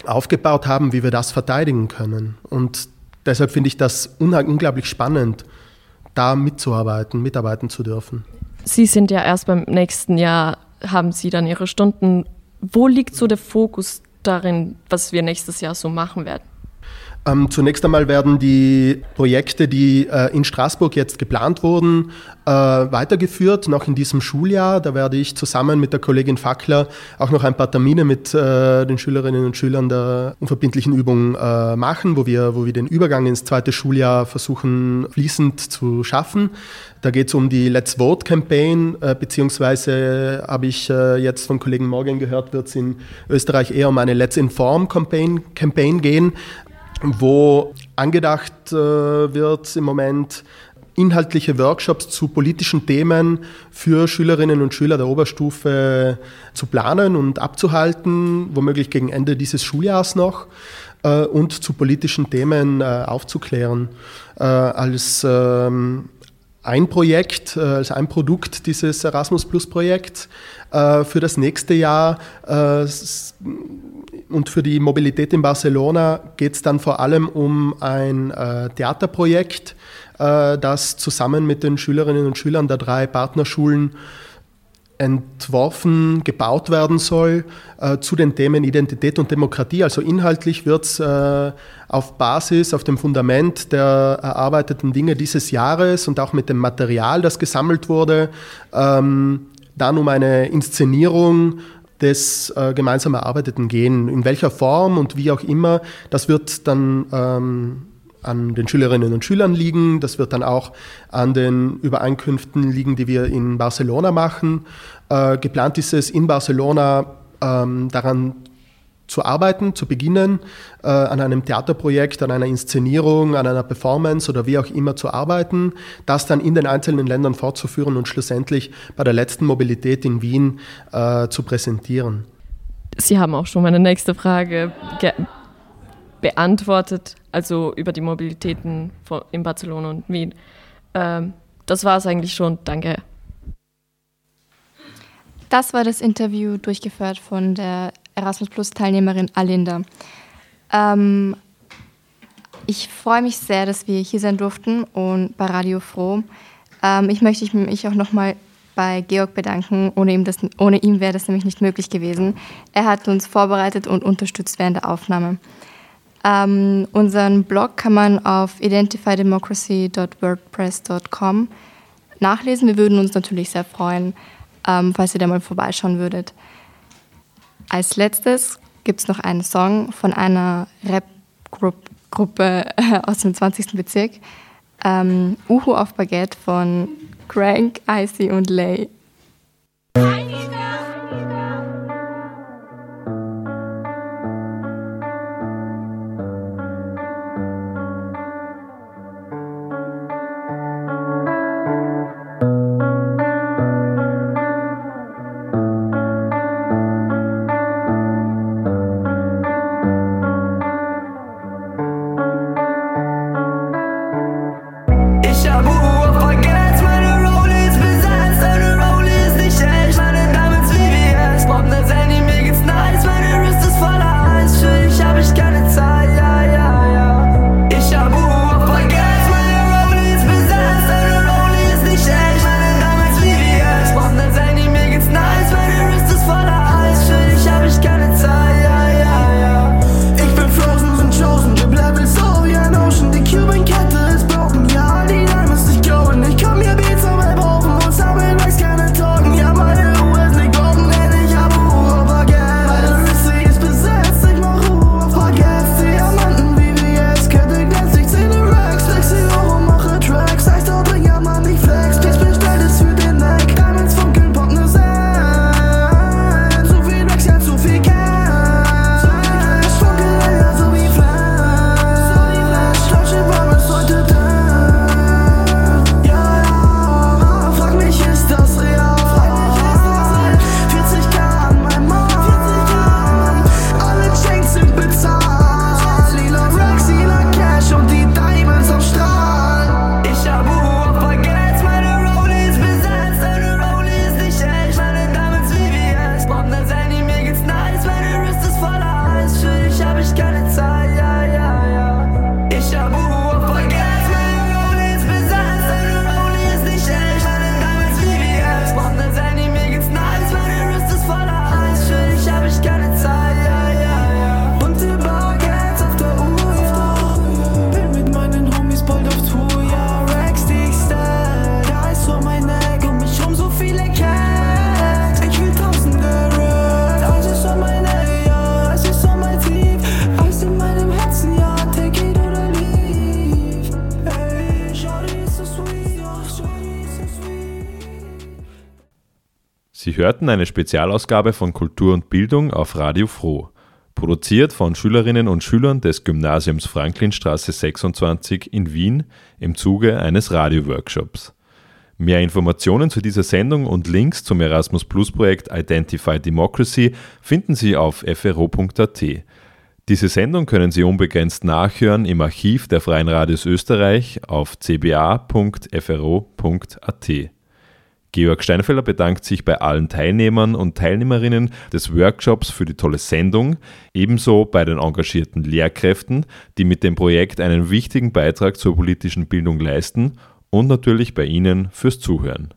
aufgebaut haben, wie wir das verteidigen können. Und deshalb finde ich das unglaublich spannend, da mitzuarbeiten, mitarbeiten zu dürfen. Sie sind ja erst beim nächsten Jahr, haben Sie dann Ihre Stunden. Wo liegt so der Fokus darin, was wir nächstes Jahr so machen werden? Ähm, zunächst einmal werden die Projekte, die äh, in Straßburg jetzt geplant wurden, äh, weitergeführt, noch in diesem Schuljahr. Da werde ich zusammen mit der Kollegin Fackler auch noch ein paar Termine mit äh, den Schülerinnen und Schülern der unverbindlichen Übung äh, machen, wo wir, wo wir den Übergang ins zweite Schuljahr versuchen fließend zu schaffen. Da geht es um die Let's Vote Campaign, äh, beziehungsweise habe ich äh, jetzt vom Kollegen Morgan gehört, wird es in Österreich eher um eine Let's Inform Campaign, Campaign gehen wo angedacht äh, wird im Moment inhaltliche Workshops zu politischen Themen für Schülerinnen und Schüler der Oberstufe zu planen und abzuhalten, womöglich gegen Ende dieses Schuljahrs noch, äh, und zu politischen Themen äh, aufzuklären. Äh, als ähm, ein Projekt, äh, als ein Produkt dieses Erasmus Plus Projekts äh, für das nächste Jahr und für die Mobilität in Barcelona geht es dann vor allem um ein äh, Theaterprojekt, äh, das zusammen mit den Schülerinnen und Schülern der drei Partnerschulen entworfen, gebaut werden soll äh, zu den Themen Identität und Demokratie. Also inhaltlich wird es äh, auf Basis, auf dem Fundament der erarbeiteten Dinge dieses Jahres und auch mit dem Material, das gesammelt wurde, ähm, dann um eine Inszenierung des äh, gemeinsam Erarbeiteten gehen. In welcher Form und wie auch immer, das wird dann ähm, an den Schülerinnen und Schülern liegen. Das wird dann auch an den Übereinkünften liegen, die wir in Barcelona machen. Äh, geplant ist es in Barcelona ähm, daran zu arbeiten, zu beginnen, äh, an einem Theaterprojekt, an einer Inszenierung, an einer Performance oder wie auch immer zu arbeiten, das dann in den einzelnen Ländern fortzuführen und schlussendlich bei der letzten Mobilität in Wien äh, zu präsentieren. Sie haben auch schon meine nächste Frage beantwortet, also über die Mobilitäten in Barcelona und Wien. Ähm, das war es eigentlich schon. Danke. Das war das Interview durchgeführt von der Erasmus Plus Teilnehmerin Alinda. Ähm, ich freue mich sehr, dass wir hier sein durften und bei Radio Froh. Ähm, ich möchte mich auch nochmal bei Georg bedanken. Ohne ihm, ihm wäre das nämlich nicht möglich gewesen. Er hat uns vorbereitet und unterstützt während der Aufnahme. Ähm, unseren Blog kann man auf identifydemocracy.wordpress.com nachlesen. Wir würden uns natürlich sehr freuen, ähm, falls ihr da mal vorbeischauen würdet. Als letztes gibt es noch einen Song von einer Rap-Gruppe aus dem 20. Bezirk. Ähm, Uhu auf Baguette von Crank, Icy und Lay. Hörten eine Spezialausgabe von Kultur und Bildung auf Radio Froh, produziert von Schülerinnen und Schülern des Gymnasiums Franklinstraße 26 in Wien im Zuge eines Radioworkshops. Mehr Informationen zu dieser Sendung und Links zum Erasmus Plus Projekt Identify Democracy finden Sie auf fro.at. Diese Sendung können Sie unbegrenzt nachhören im Archiv der Freien Radios Österreich auf cba.fro.at. Georg Steinfelder bedankt sich bei allen Teilnehmern und Teilnehmerinnen des Workshops für die tolle Sendung, ebenso bei den engagierten Lehrkräften, die mit dem Projekt einen wichtigen Beitrag zur politischen Bildung leisten und natürlich bei Ihnen fürs Zuhören.